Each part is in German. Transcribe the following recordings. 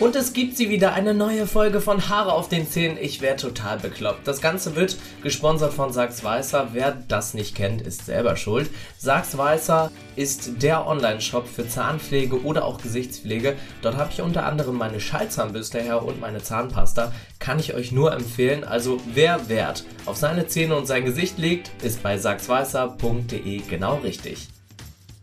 Und es gibt sie wieder, eine neue Folge von Haare auf den Zähnen. Ich werde total bekloppt. Das Ganze wird gesponsert von Sachs Weißer. Wer das nicht kennt, ist selber schuld. Sachs Weißer ist der Online-Shop für Zahnpflege oder auch Gesichtspflege. Dort habe ich unter anderem meine Schallzahnbürste her und meine Zahnpasta. Kann ich euch nur empfehlen. Also wer Wert auf seine Zähne und sein Gesicht legt, ist bei sachsweißer.de genau richtig.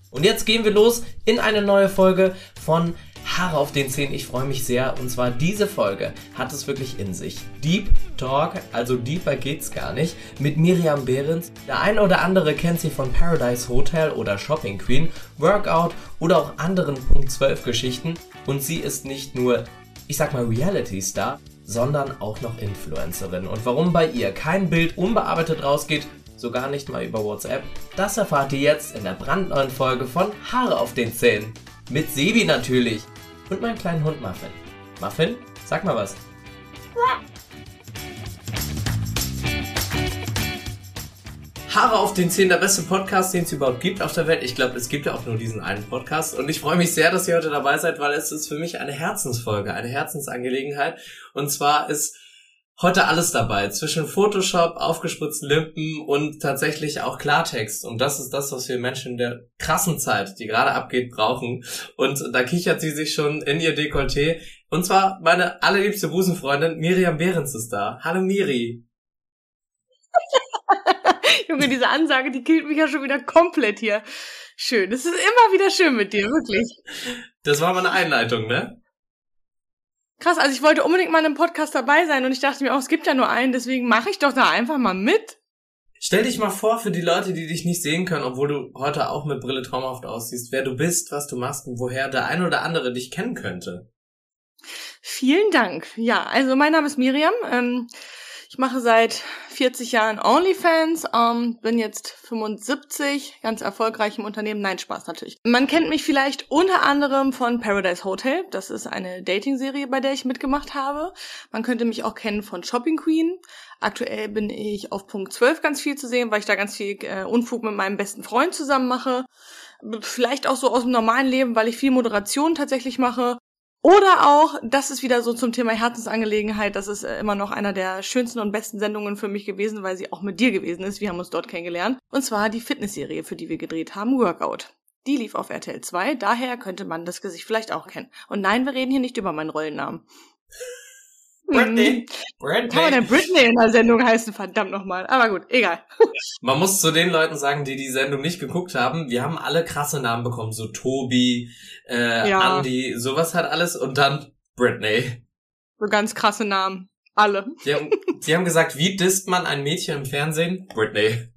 Und jetzt gehen wir los in eine neue Folge von Haare auf den Zähnen. Ich freue mich sehr. Und zwar diese Folge hat es wirklich in sich. Deep Talk, also deeper geht's gar nicht, mit Miriam Behrens. Der ein oder andere kennt sie von Paradise Hotel oder Shopping Queen, Workout oder auch anderen Punkt 12 Geschichten. Und sie ist nicht nur, ich sag mal, Reality Star, sondern auch noch Influencerin. Und warum bei ihr kein Bild unbearbeitet rausgeht, sogar nicht mal über WhatsApp, das erfahrt ihr jetzt in der brandneuen Folge von Haare auf den Zähnen. Mit Sebi natürlich und meinem kleinen Hund Muffin. Muffin, sag mal was. Haare auf den Zähnen, der beste Podcast, den es überhaupt gibt auf der Welt. Ich glaube, es gibt ja auch nur diesen einen Podcast. Und ich freue mich sehr, dass ihr heute dabei seid, weil es ist für mich eine Herzensfolge, eine Herzensangelegenheit. Und zwar ist heute alles dabei. Zwischen Photoshop, aufgespritzten Lippen und tatsächlich auch Klartext. Und das ist das, was wir Menschen in der krassen Zeit, die gerade abgeht, brauchen. Und da kichert sie sich schon in ihr Dekolleté. Und zwar meine allerliebste Busenfreundin Miriam Behrens ist da. Hallo Miri. Junge, diese Ansage, die killt mich ja schon wieder komplett hier. Schön. Es ist immer wieder schön mit dir, wirklich. Das war meine Einleitung, ne? Krass, also ich wollte unbedingt mal in einem Podcast dabei sein und ich dachte mir auch, es gibt ja nur einen, deswegen mache ich doch da einfach mal mit. Stell dich mal vor für die Leute, die dich nicht sehen können, obwohl du heute auch mit Brille traumhaft aussiehst, wer du bist, was du machst und woher der ein oder andere dich kennen könnte. Vielen Dank. Ja, also mein Name ist Miriam. Ähm, ich mache seit 40 Jahren OnlyFans, ähm, bin jetzt 75, ganz erfolgreich im Unternehmen. Nein, Spaß natürlich. Man kennt mich vielleicht unter anderem von Paradise Hotel. Das ist eine Dating-Serie, bei der ich mitgemacht habe. Man könnte mich auch kennen von Shopping Queen. Aktuell bin ich auf Punkt 12 ganz viel zu sehen, weil ich da ganz viel äh, Unfug mit meinem besten Freund zusammen mache. Vielleicht auch so aus dem normalen Leben, weil ich viel Moderation tatsächlich mache. Oder auch, das ist wieder so zum Thema Herzensangelegenheit, das ist äh, immer noch einer der schönsten und besten Sendungen für mich gewesen, weil sie auch mit dir gewesen ist. Wir haben uns dort kennengelernt. Und zwar die Fitnessserie, für die wir gedreht haben, Workout. Die lief auf RTL 2, daher könnte man das Gesicht vielleicht auch kennen. Und nein, wir reden hier nicht über meinen Rollennamen. Britney. Britney. Kann man denn Britney in der Sendung heißen? Verdammt nochmal. Aber gut, egal. Man muss zu den Leuten sagen, die die Sendung nicht geguckt haben, wir haben alle krasse Namen bekommen, so Tobi, äh, ja. Andy, sowas hat alles und dann Britney. So ganz krasse Namen. Alle. Die haben, die haben gesagt, wie disst man ein Mädchen im Fernsehen? Britney.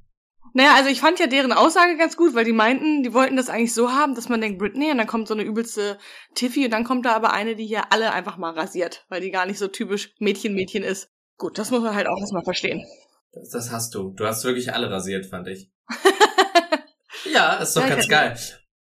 Naja, also ich fand ja deren Aussage ganz gut, weil die meinten, die wollten das eigentlich so haben, dass man denkt Britney und dann kommt so eine übelste Tiffy und dann kommt da aber eine, die hier alle einfach mal rasiert, weil die gar nicht so typisch Mädchen-Mädchen ist. Gut, das muss man halt auch erstmal verstehen. Das, das hast du. Du hast wirklich alle rasiert, fand ich. ja, ist doch ja, ganz geil.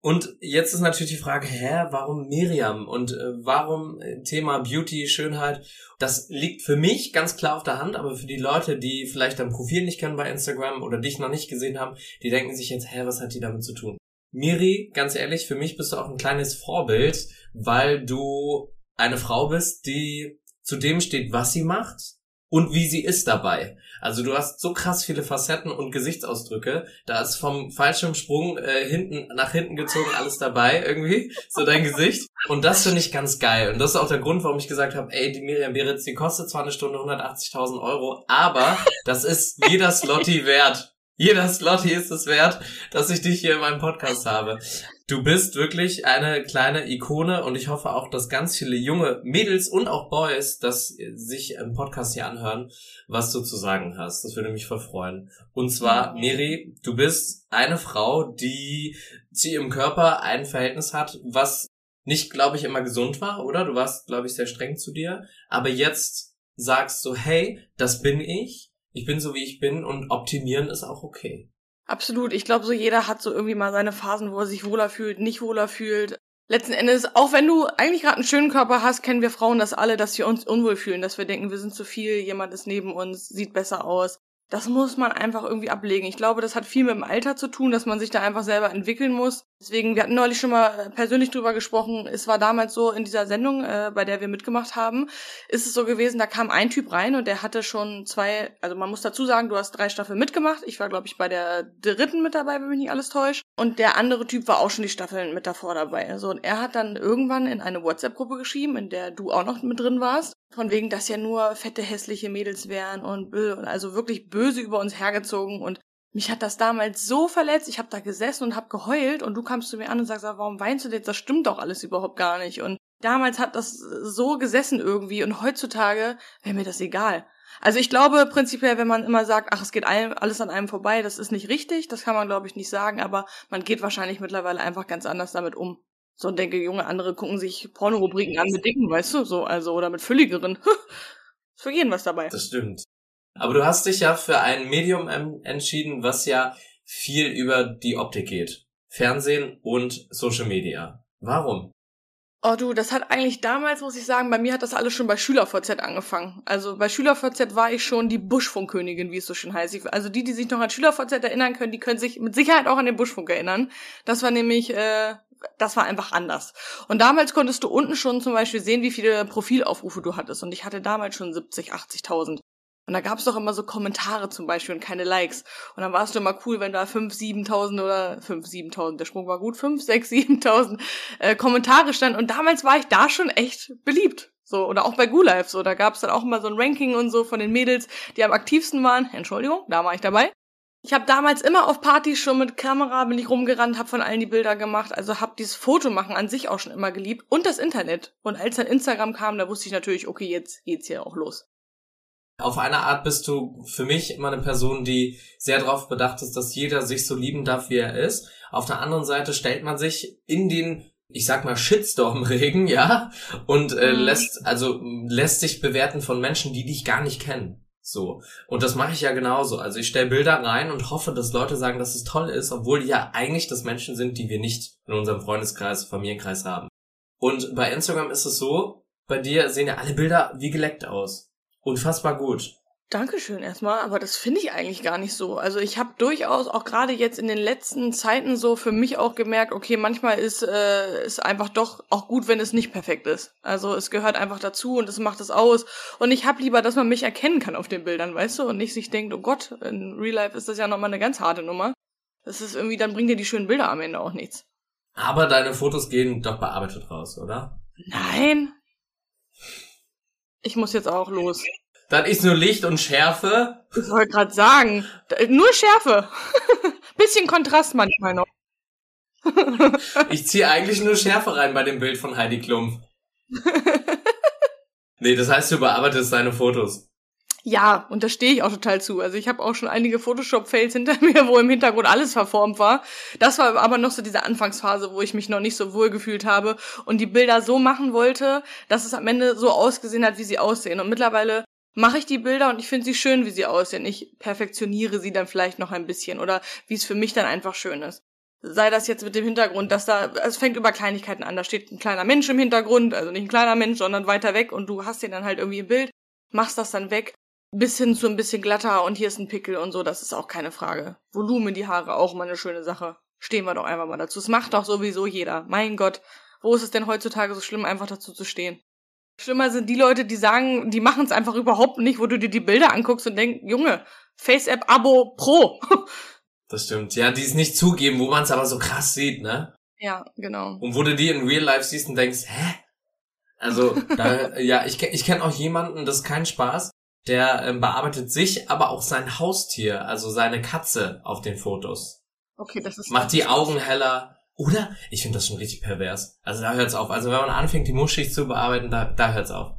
Und jetzt ist natürlich die Frage, hä, warum Miriam und äh, warum äh, Thema Beauty, Schönheit? Das liegt für mich ganz klar auf der Hand, aber für die Leute, die vielleicht dein Profil nicht kennen bei Instagram oder dich noch nicht gesehen haben, die denken sich jetzt, hä, was hat die damit zu tun? Miri, ganz ehrlich, für mich bist du auch ein kleines Vorbild, weil du eine Frau bist, die zu dem steht, was sie macht und wie sie ist dabei. Also du hast so krass viele Facetten und Gesichtsausdrücke. Da ist vom Fallschirmsprung äh, hinten nach hinten gezogen alles dabei irgendwie, so dein Gesicht. Und das finde ich ganz geil. Und das ist auch der Grund, warum ich gesagt habe, ey, die Miriam Beretz, die kostet zwar eine Stunde 180.000 Euro, aber das ist jeder Slotty wert. Jeder Slotty ist es wert, dass ich dich hier in meinem Podcast habe. Du bist wirklich eine kleine Ikone und ich hoffe auch, dass ganz viele junge Mädels und auch Boys das sich im Podcast hier anhören, was du zu sagen hast. Das würde mich voll freuen. Und zwar, Miri, du bist eine Frau, die zu ihrem Körper ein Verhältnis hat, was nicht, glaube ich, immer gesund war, oder? Du warst, glaube ich, sehr streng zu dir. Aber jetzt sagst du, hey, das bin ich ich bin so wie ich bin und optimieren ist auch okay. Absolut. Ich glaube, so jeder hat so irgendwie mal seine Phasen, wo er sich wohler fühlt, nicht wohler fühlt. Letzten Endes, auch wenn du eigentlich gerade einen schönen Körper hast, kennen wir Frauen das alle, dass wir uns unwohl fühlen, dass wir denken, wir sind zu viel, jemand ist neben uns, sieht besser aus. das muss man einfach irgendwie ablegen. Ich glaube, das hat viel mit dem Alter zu tun, dass man sich da einfach selber entwickeln muss. Deswegen, wir hatten neulich schon mal persönlich drüber gesprochen. Es war damals so in dieser Sendung, äh, bei der wir mitgemacht haben, ist es so gewesen, da kam ein Typ rein und der hatte schon zwei, also man muss dazu sagen, du hast drei Staffeln mitgemacht. Ich war, glaube ich, bei der dritten mit dabei, wenn mich nicht alles täuscht. Und der andere Typ war auch schon die Staffeln mit davor dabei. Also, und er hat dann irgendwann in eine WhatsApp-Gruppe geschrieben, in der du auch noch mit drin warst. Von wegen, dass ja nur fette, hässliche Mädels wären und, und also wirklich böse über uns hergezogen und mich hat das damals so verletzt. Ich habe da gesessen und habe geheult und du kamst zu mir an und sagst, warum weinst du jetzt? Das stimmt doch alles überhaupt gar nicht. Und damals hat das so gesessen irgendwie und heutzutage wäre mir das egal. Also ich glaube prinzipiell, wenn man immer sagt, ach, es geht alles an einem vorbei, das ist nicht richtig, das kann man glaube ich nicht sagen, aber man geht wahrscheinlich mittlerweile einfach ganz anders damit um. So und denke, junge andere gucken sich Pornorubriken an mit Dicken, weißt du, so, also, oder mit fülligeren. ist für jeden was dabei. Das stimmt. Aber du hast dich ja für ein Medium entschieden, was ja viel über die Optik geht. Fernsehen und Social Media. Warum? Oh du, das hat eigentlich damals, muss ich sagen, bei mir hat das alles schon bei SchülerVZ angefangen. Also bei SchülerVZ war ich schon die Buschfunkkönigin, wie es so schön heißt. Also die, die sich noch an SchülerVZ erinnern können, die können sich mit Sicherheit auch an den Buschfunk erinnern. Das war nämlich äh, das war einfach anders. Und damals konntest du unten schon zum Beispiel sehen, wie viele Profilaufrufe du hattest. Und ich hatte damals schon 70, 80.000. Und da gab es doch immer so Kommentare zum Beispiel und keine Likes. Und dann war es immer cool, wenn da 5, 7.000 oder 5, 7.000, der Sprung war gut, 5, 6, 7.000 äh, Kommentare standen. Und damals war ich da schon echt beliebt. So, oder auch bei GuLive, so, da gab es dann auch immer so ein Ranking und so von den Mädels, die am aktivsten waren. Entschuldigung, da war ich dabei. Ich habe damals immer auf Partys schon mit Kamera bin ich rumgerannt, habe von allen die Bilder gemacht, also habe dieses Fotomachen an sich auch schon immer geliebt und das Internet. Und als dann Instagram kam, da wusste ich natürlich, okay, jetzt geht's hier auch los. Auf eine Art bist du für mich immer eine Person, die sehr darauf bedacht ist, dass jeder sich so lieben darf, wie er ist. Auf der anderen Seite stellt man sich in den ich sag mal Shitstorm-Regen, ja, und äh, mhm. lässt also lässt sich bewerten von Menschen, die dich gar nicht kennen. So. Und das mache ich ja genauso. Also ich stelle Bilder rein und hoffe, dass Leute sagen, dass es toll ist, obwohl die ja eigentlich das Menschen sind, die wir nicht in unserem Freundeskreis, Familienkreis haben. Und bei Instagram ist es so, bei dir sehen ja alle Bilder wie geleckt aus. Unfassbar gut. Dankeschön erstmal, aber das finde ich eigentlich gar nicht so. Also ich habe durchaus auch gerade jetzt in den letzten Zeiten so für mich auch gemerkt, okay, manchmal ist äh, ist einfach doch auch gut, wenn es nicht perfekt ist. Also es gehört einfach dazu und es macht es aus. Und ich habe lieber, dass man mich erkennen kann auf den Bildern, weißt du, und nicht sich denkt, oh Gott, in Real Life ist das ja nochmal eine ganz harte Nummer. Das ist irgendwie, dann bringt dir die schönen Bilder am Ende auch nichts. Aber deine Fotos gehen doch bearbeitet raus, oder? Nein. Ich muss jetzt auch los. Dann ist nur Licht und Schärfe. Ich wollte gerade sagen, nur Schärfe. Bisschen Kontrast manchmal noch. ich ziehe eigentlich nur Schärfe rein bei dem Bild von Heidi Klum. nee, das heißt, du bearbeitest deine Fotos. Ja, und da stehe ich auch total zu. Also ich habe auch schon einige Photoshop-Fails hinter mir, wo im Hintergrund alles verformt war. Das war aber noch so diese Anfangsphase, wo ich mich noch nicht so wohl gefühlt habe und die Bilder so machen wollte, dass es am Ende so ausgesehen hat, wie sie aussehen. Und mittlerweile mache ich die Bilder und ich finde sie schön, wie sie aussehen. Ich perfektioniere sie dann vielleicht noch ein bisschen oder wie es für mich dann einfach schön ist. Sei das jetzt mit dem Hintergrund, dass da, es fängt über Kleinigkeiten an, da steht ein kleiner Mensch im Hintergrund, also nicht ein kleiner Mensch, sondern weiter weg und du hast den dann halt irgendwie im Bild, machst das dann weg, bis hin zu ein bisschen glatter und hier ist ein Pickel und so, das ist auch keine Frage. Volumen die Haare, auch mal eine schöne Sache. Stehen wir doch einfach mal dazu. Es macht doch sowieso jeder. Mein Gott, wo ist es denn heutzutage so schlimm, einfach dazu zu stehen? Schlimmer sind die Leute, die sagen, die machen es einfach überhaupt nicht, wo du dir die Bilder anguckst und denkst, Junge, FaceApp-Abo Pro. das stimmt. Ja, die es nicht zugeben, wo man es aber so krass sieht, ne? Ja, genau. Und wo du die in Real Life siehst und denkst, hä? Also, da, ja, ich, ich kenne auch jemanden, das ist kein Spaß, der ähm, bearbeitet sich, aber auch sein Haustier, also seine Katze auf den Fotos. Okay, das ist. Macht die Augen heller, oder? Ich finde das schon richtig pervers. Also da hört's auf. Also wenn man anfängt, die Muschig zu bearbeiten, da, da hört's auf.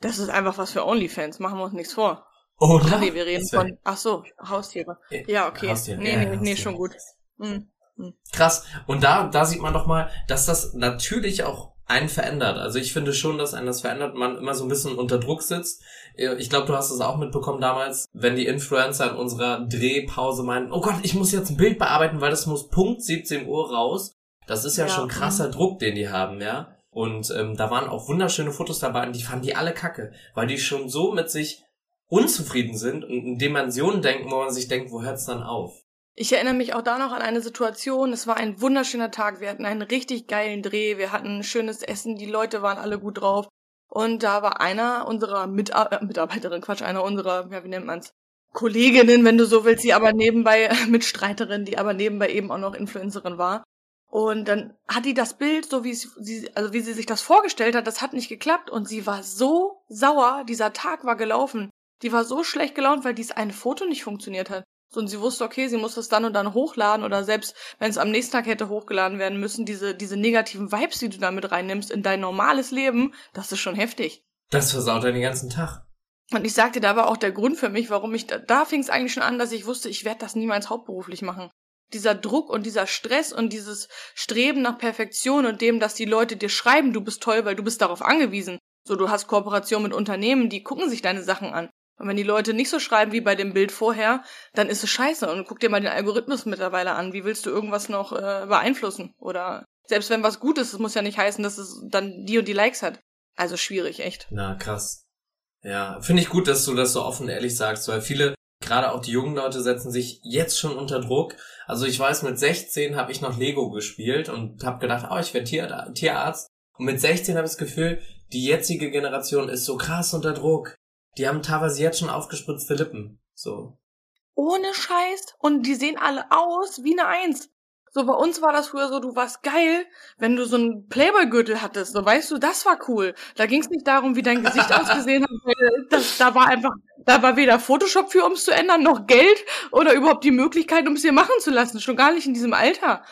Das ist einfach was für Onlyfans. Machen wir uns nichts vor. Oder? Nee, wir reden von, ach so, Haustiere. Ja, okay. Haustiere. Nee, ja, nee, nee, schon gut. Mhm. Krass. Und da, da sieht man doch mal, dass das natürlich auch einen verändert. Also ich finde schon, dass einen das verändert, man immer so ein bisschen unter Druck sitzt. Ich glaube, du hast es auch mitbekommen damals, wenn die Influencer in unserer Drehpause meinen, oh Gott, ich muss jetzt ein Bild bearbeiten, weil das muss Punkt 17 Uhr raus. Das ist ja, ja. schon krasser mhm. Druck, den die haben, ja. Und ähm, da waren auch wunderschöne Fotos dabei und die fanden die alle kacke, weil die schon so mit sich unzufrieden sind und in Dimensionen denken, wo man sich denkt, wo hört's dann auf? Ich erinnere mich auch da noch an eine Situation. Es war ein wunderschöner Tag. Wir hatten einen richtig geilen Dreh. Wir hatten schönes Essen. Die Leute waren alle gut drauf. Und da war einer unserer Mitar äh, Mitarbeiterin, Quatsch, einer unserer, ja, wie nennt man's? Kolleginnen, wenn du so willst, die aber nebenbei Mitstreiterin, die aber nebenbei eben auch noch Influencerin war. Und dann hat die das Bild, so wie sie, also wie sie sich das vorgestellt hat, das hat nicht geklappt und sie war so sauer, dieser Tag war gelaufen. Die war so schlecht gelaunt, weil dieses eine Foto nicht funktioniert hat. So, und sie wusste, okay, sie muss das dann und dann hochladen oder selbst wenn es am nächsten Tag hätte hochgeladen werden müssen, diese, diese negativen Vibes, die du damit reinnimmst in dein normales Leben, das ist schon heftig. Das versaut deinen ganzen Tag. Und ich sagte, da war auch der Grund für mich, warum ich, da, da fing es eigentlich schon an, dass ich wusste, ich werde das niemals hauptberuflich machen dieser Druck und dieser Stress und dieses Streben nach Perfektion und dem, dass die Leute dir schreiben, du bist toll, weil du bist darauf angewiesen. So, du hast Kooperation mit Unternehmen, die gucken sich deine Sachen an. Und wenn die Leute nicht so schreiben wie bei dem Bild vorher, dann ist es scheiße. Und guck dir mal den Algorithmus mittlerweile an. Wie willst du irgendwas noch äh, beeinflussen? Oder selbst wenn was gut ist, es muss ja nicht heißen, dass es dann die und die Likes hat. Also schwierig, echt. Na, krass. Ja, finde ich gut, dass du das so offen ehrlich sagst, weil viele, gerade auch die jungen Leute, setzen sich jetzt schon unter Druck, also ich weiß, mit 16 habe ich noch Lego gespielt und habe gedacht, oh, ich werde Tier Tierarzt. Und mit 16 habe ich das Gefühl, die jetzige Generation ist so krass unter Druck. Die haben teilweise jetzt schon aufgespritzte Lippen. So. Ohne Scheiß. Und die sehen alle aus wie eine Eins. So, bei uns war das früher so, du warst geil, wenn du so einen Playboy-Gürtel hattest. So, weißt du, das war cool. Da ging es nicht darum, wie dein Gesicht ausgesehen hat. Das, da war einfach, da war weder Photoshop für, um es zu ändern, noch Geld oder überhaupt die Möglichkeit, um es dir machen zu lassen. Schon gar nicht in diesem Alter.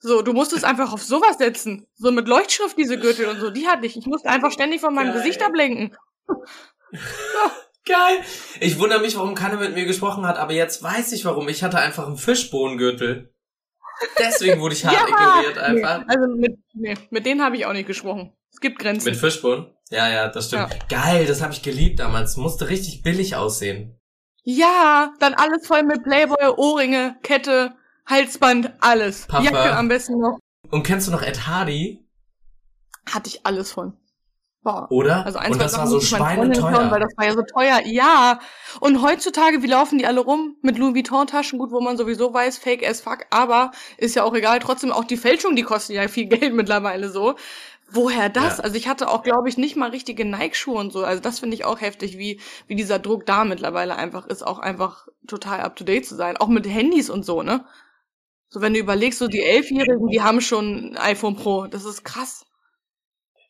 So, du musstest einfach auf sowas setzen. So mit Leuchtschrift diese Gürtel und so. Die hatte ich. Ich musste einfach ständig von meinem geil. Gesicht ablenken. Geil. Ich wundere mich, warum keiner mit mir gesprochen hat, aber jetzt weiß ich warum. Ich hatte einfach einen Fischbohnengürtel. Deswegen wurde ich hart ja, ignoriert einfach. Nee, also mit, nee, mit denen habe ich auch nicht gesprochen. Es gibt Grenzen. Mit Fischbohnen? Ja, ja, das stimmt. Ja. Geil, das habe ich geliebt damals. Musste richtig billig aussehen. Ja, dann alles voll mit Playboy, Ohrringe, Kette, Halsband, alles. Papa. Jacke am besten noch. Und kennst du noch Ed Hardy? Hatte ich alles von. Boah. Oder? Also eins, und das war so schweineteuer. Weil das war ja so teuer. Ja. Und heutzutage, wie laufen die alle rum? Mit Louis Vuitton-Taschen, gut, wo man sowieso weiß, fake as fuck, aber ist ja auch egal. Trotzdem auch die Fälschung, die kosten ja viel Geld mittlerweile so. Woher das? Ja. Also ich hatte auch, glaube ich, nicht mal richtige Nike-Schuhe und so. Also das finde ich auch heftig, wie, wie dieser Druck da mittlerweile einfach ist, auch einfach total up-to-date zu sein. Auch mit Handys und so, ne? So, wenn du überlegst, so die Elfjährigen, die haben schon ein iPhone Pro. Das ist krass.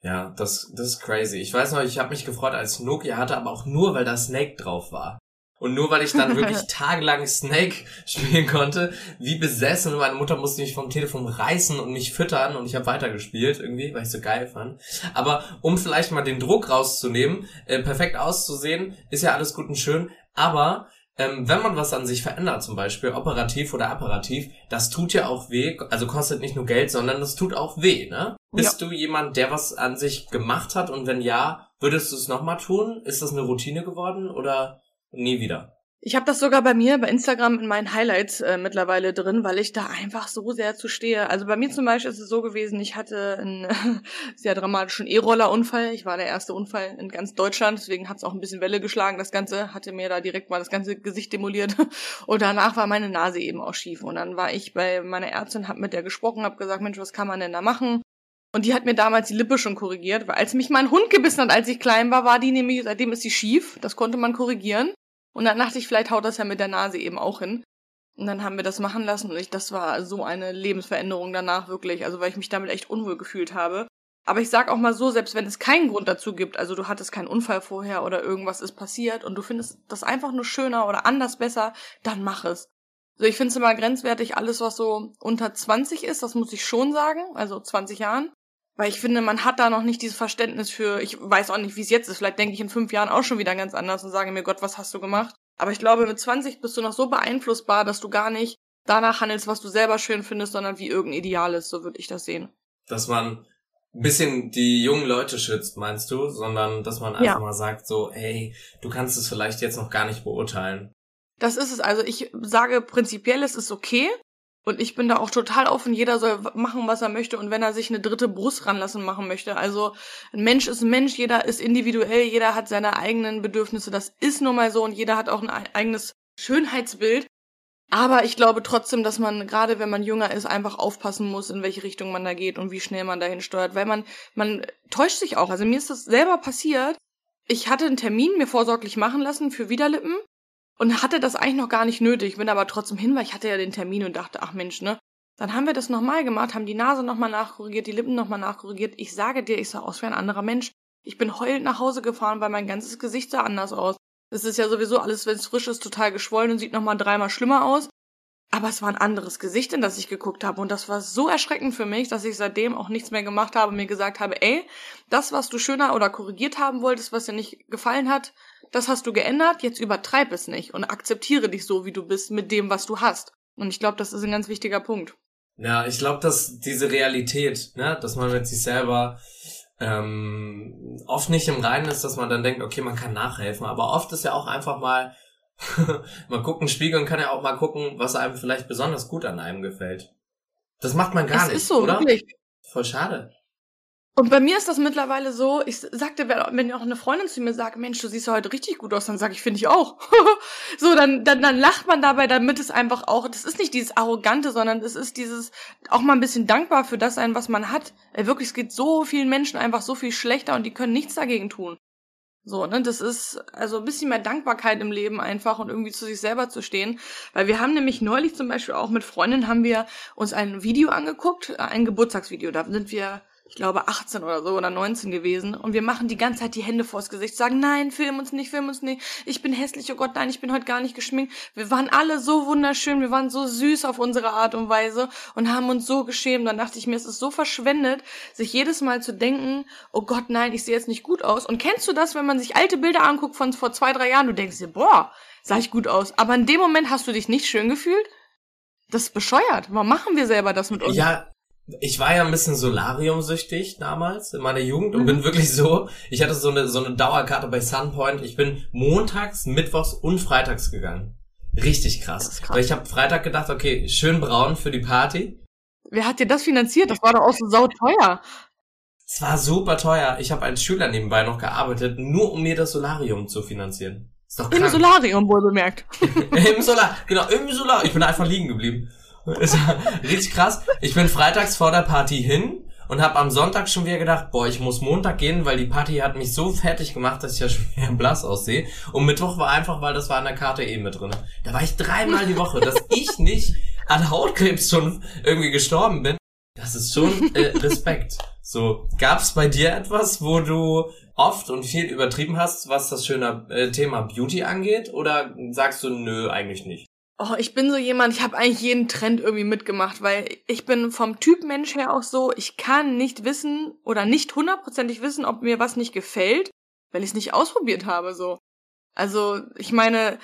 Ja, das, das ist crazy. Ich weiß noch, ich habe mich gefreut, als Nokia hatte, aber auch nur, weil da Snake drauf war. Und nur weil ich dann wirklich tagelang Snake spielen konnte, wie besessen. Und meine Mutter musste mich vom Telefon reißen und mich füttern und ich habe weitergespielt irgendwie, weil ich so geil fand. Aber um vielleicht mal den Druck rauszunehmen, äh, perfekt auszusehen, ist ja alles gut und schön. Aber ähm, wenn man was an sich verändert, zum Beispiel operativ oder apparativ, das tut ja auch weh, also kostet nicht nur Geld, sondern das tut auch weh, ne? Bist ja. du jemand, der was an sich gemacht hat und wenn ja, würdest du es nochmal tun? Ist das eine Routine geworden oder nie wieder? Ich habe das sogar bei mir bei Instagram in meinen Highlights äh, mittlerweile drin, weil ich da einfach so sehr zu stehe. Also bei mir zum Beispiel ist es so gewesen, ich hatte einen sehr dramatischen E-Roller-Unfall. Ich war der erste Unfall in ganz Deutschland, deswegen hat es auch ein bisschen Welle geschlagen. Das Ganze hatte mir da direkt mal das ganze Gesicht demoliert. Und danach war meine Nase eben auch schief. Und dann war ich bei meiner Ärztin, hab mit der gesprochen, hab gesagt, Mensch, was kann man denn da machen? Und die hat mir damals die Lippe schon korrigiert, weil als mich mein Hund gebissen hat, als ich klein war, war die nämlich, seitdem ist sie schief. Das konnte man korrigieren. Und dann dachte ich, vielleicht haut das ja mit der Nase eben auch hin. Und dann haben wir das machen lassen und ich, das war so eine Lebensveränderung danach wirklich, also weil ich mich damit echt unwohl gefühlt habe. Aber ich sag auch mal so, selbst wenn es keinen Grund dazu gibt, also du hattest keinen Unfall vorher oder irgendwas ist passiert und du findest das einfach nur schöner oder anders besser, dann mach es. Also ich finde es immer grenzwertig, alles was so unter 20 ist, das muss ich schon sagen, also 20 Jahren. Weil ich finde, man hat da noch nicht dieses Verständnis für, ich weiß auch nicht, wie es jetzt ist. Vielleicht denke ich in fünf Jahren auch schon wieder ganz anders und sage mir, Gott, was hast du gemacht? Aber ich glaube, mit 20 bist du noch so beeinflussbar, dass du gar nicht danach handelst, was du selber schön findest, sondern wie irgendein Ideal ist. So würde ich das sehen. Dass man ein bisschen die jungen Leute schützt, meinst du? Sondern, dass man einfach ja. mal sagt so, hey, du kannst es vielleicht jetzt noch gar nicht beurteilen. Das ist es. Also ich sage prinzipiell, es ist okay, Und ich bin da auch total offen. Jeder soll machen, was er möchte. Und wenn er sich eine dritte Brust ranlassen machen möchte. Also ein Mensch ist ein Mensch, jeder ist individuell, jeder hat seine eigenen Bedürfnisse. Das ist nun mal so und jeder hat auch ein eigenes Schönheitsbild. Aber ich glaube trotzdem, dass man, gerade wenn man jünger ist, einfach aufpassen muss, in welche Richtung man da geht und wie schnell man dahin steuert. Weil man, man täuscht sich auch. Also mir ist das selber passiert. Ich hatte einen Termin mir vorsorglich machen lassen für Widerlippen und hatte das eigentlich noch gar nicht nötig, bin aber trotzdem hin, weil ich hatte ja den Termin und dachte, ach Mensch, ne? Dann haben wir das nochmal gemacht, haben die Nase nochmal nachkorrigiert, die Lippen nochmal nachkorrigiert. Ich sage dir, ich sah aus wie ein anderer Mensch. Ich bin heulend nach Hause gefahren, weil mein ganzes Gesicht sah anders aus. Es ist ja sowieso alles, wenn es frisch ist, total geschwollen und sieht nochmal dreimal schlimmer aus. Aber es war ein anderes Gesicht, in das ich geguckt habe. Und das war so erschreckend für mich, dass ich seitdem auch nichts mehr gemacht habe mir gesagt habe, ey, das, was du schöner oder korrigiert haben wolltest, was dir nicht gefallen hat, das hast du geändert, jetzt übertreib es nicht und akzeptiere dich so, wie du bist, mit dem, was du hast. Und ich glaube, das ist ein ganz wichtiger Punkt. Ja, ich glaube, dass diese Realität, ne, dass man mit sich selber ähm, oft nicht im Reinen ist, dass man dann denkt, okay, man kann nachhelfen, aber oft ist ja auch einfach mal, man guckt in den Spiegel und kann ja auch mal gucken, was einem vielleicht besonders gut an einem gefällt. Das macht man gar es nicht, ist so, oder? Wirklich. Voll schade. Und bei mir ist das mittlerweile so, ich sagte, wenn auch eine Freundin zu mir sagt, Mensch, du siehst heute richtig gut aus, dann sage ich, finde ich auch. so, dann, dann, dann lacht man dabei, damit es einfach auch, das ist nicht dieses Arrogante, sondern es ist dieses, auch mal ein bisschen dankbar für das sein, was man hat. Ey, wirklich, es geht so vielen Menschen einfach so viel schlechter und die können nichts dagegen tun. So, ne, das ist also ein bisschen mehr Dankbarkeit im Leben einfach und irgendwie zu sich selber zu stehen. Weil wir haben nämlich neulich zum Beispiel auch mit Freundinnen haben wir uns ein Video angeguckt, ein Geburtstagsvideo. Da sind wir ich glaube 18 oder so oder 19 gewesen und wir machen die ganze Zeit die Hände vors Gesicht, sagen nein, film uns nicht, film uns nicht, ich bin hässlich, oh Gott, nein, ich bin heute gar nicht geschminkt. Wir waren alle so wunderschön, wir waren so süß auf unsere Art und Weise und haben uns so geschämt. Dann dachte ich mir, es ist so verschwendet, sich jedes Mal zu denken, oh Gott, nein, ich sehe jetzt nicht gut aus. Und kennst du das, wenn man sich alte Bilder anguckt von vor zwei, drei Jahren, du denkst dir, boah, sah ich gut aus. Aber in dem Moment hast du dich nicht schön gefühlt? Das ist bescheuert. Warum machen wir selber das mit uns? Ja, ich war ja ein bisschen solariumsüchtig damals in meiner Jugend und mhm. bin wirklich so, ich hatte so eine, so eine Dauerkarte bei Sunpoint. Ich bin montags, mittwochs und freitags gegangen. Richtig krass. krass. Weil ich habe Freitag gedacht, okay, schön braun für die Party. Wer hat dir das finanziert? Das war doch auch so sauteuer. Es war super teuer. Ich habe als Schüler nebenbei noch gearbeitet, nur um mir das Solarium zu finanzieren. Ist doch krank. Im Solarium wohl bemerkt. Im Solar, genau, im Solar. Ich bin einfach liegen geblieben. Ist richtig krass. Ich bin freitags vor der Party hin und habe am Sonntag schon wieder gedacht, boah, ich muss Montag gehen, weil die Party hat mich so fertig gemacht, dass ich ja schon wieder blass aussehe. Und Mittwoch war einfach, weil das war in der Karte eh mit drin. Da war ich dreimal die Woche, dass ich nicht an Hautkrebs schon irgendwie gestorben bin. Das ist schon äh, Respekt. So, gab's bei dir etwas, wo du oft und viel übertrieben hast, was das schöne äh, Thema Beauty angeht? Oder sagst du, nö, eigentlich nicht? Oh, ich bin so jemand, ich habe eigentlich jeden Trend irgendwie mitgemacht, weil ich bin vom Typ Mensch her auch so, ich kann nicht wissen oder nicht hundertprozentig wissen, ob mir was nicht gefällt, weil ich es nicht ausprobiert habe, so. Also, ich meine,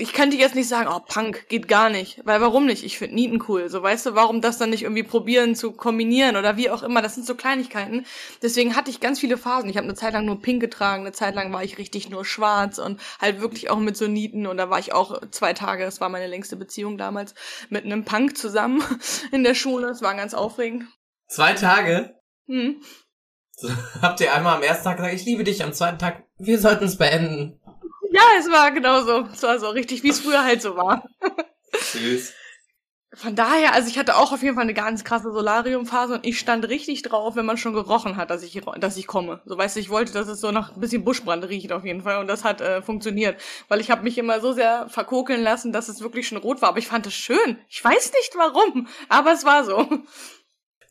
ich könnte jetzt nicht sagen, oh, Punk geht gar nicht. Weil warum nicht? Ich finde Nieten cool. So, weißt du, warum das dann nicht irgendwie probieren zu kombinieren oder wie auch immer. Das sind so Kleinigkeiten. Deswegen hatte ich ganz viele Phasen. Ich habe eine Zeit lang nur Pink getragen, eine Zeit lang war ich richtig nur schwarz und halt wirklich auch mit so Nieten. Und da war ich auch zwei Tage, das war meine längste Beziehung damals, mit einem Punk zusammen in der Schule. Das war ganz aufregend. Zwei Tage? Hm. So, habt ihr einmal am ersten Tag gesagt, ich liebe dich, am zweiten Tag, wir sollten es beenden. Ja, es war genau so. Es war so richtig, wie es früher halt so war. Süß. Von daher, also ich hatte auch auf jeden Fall eine ganz krasse Solariumphase und ich stand richtig drauf, wenn man schon gerochen hat, dass ich, dass ich komme. So weißt du, ich wollte, dass es so nach ein bisschen Buschbrand riecht auf jeden Fall und das hat äh, funktioniert, weil ich habe mich immer so sehr verkokeln lassen, dass es wirklich schon rot war. Aber ich fand es schön. Ich weiß nicht warum, aber es war so.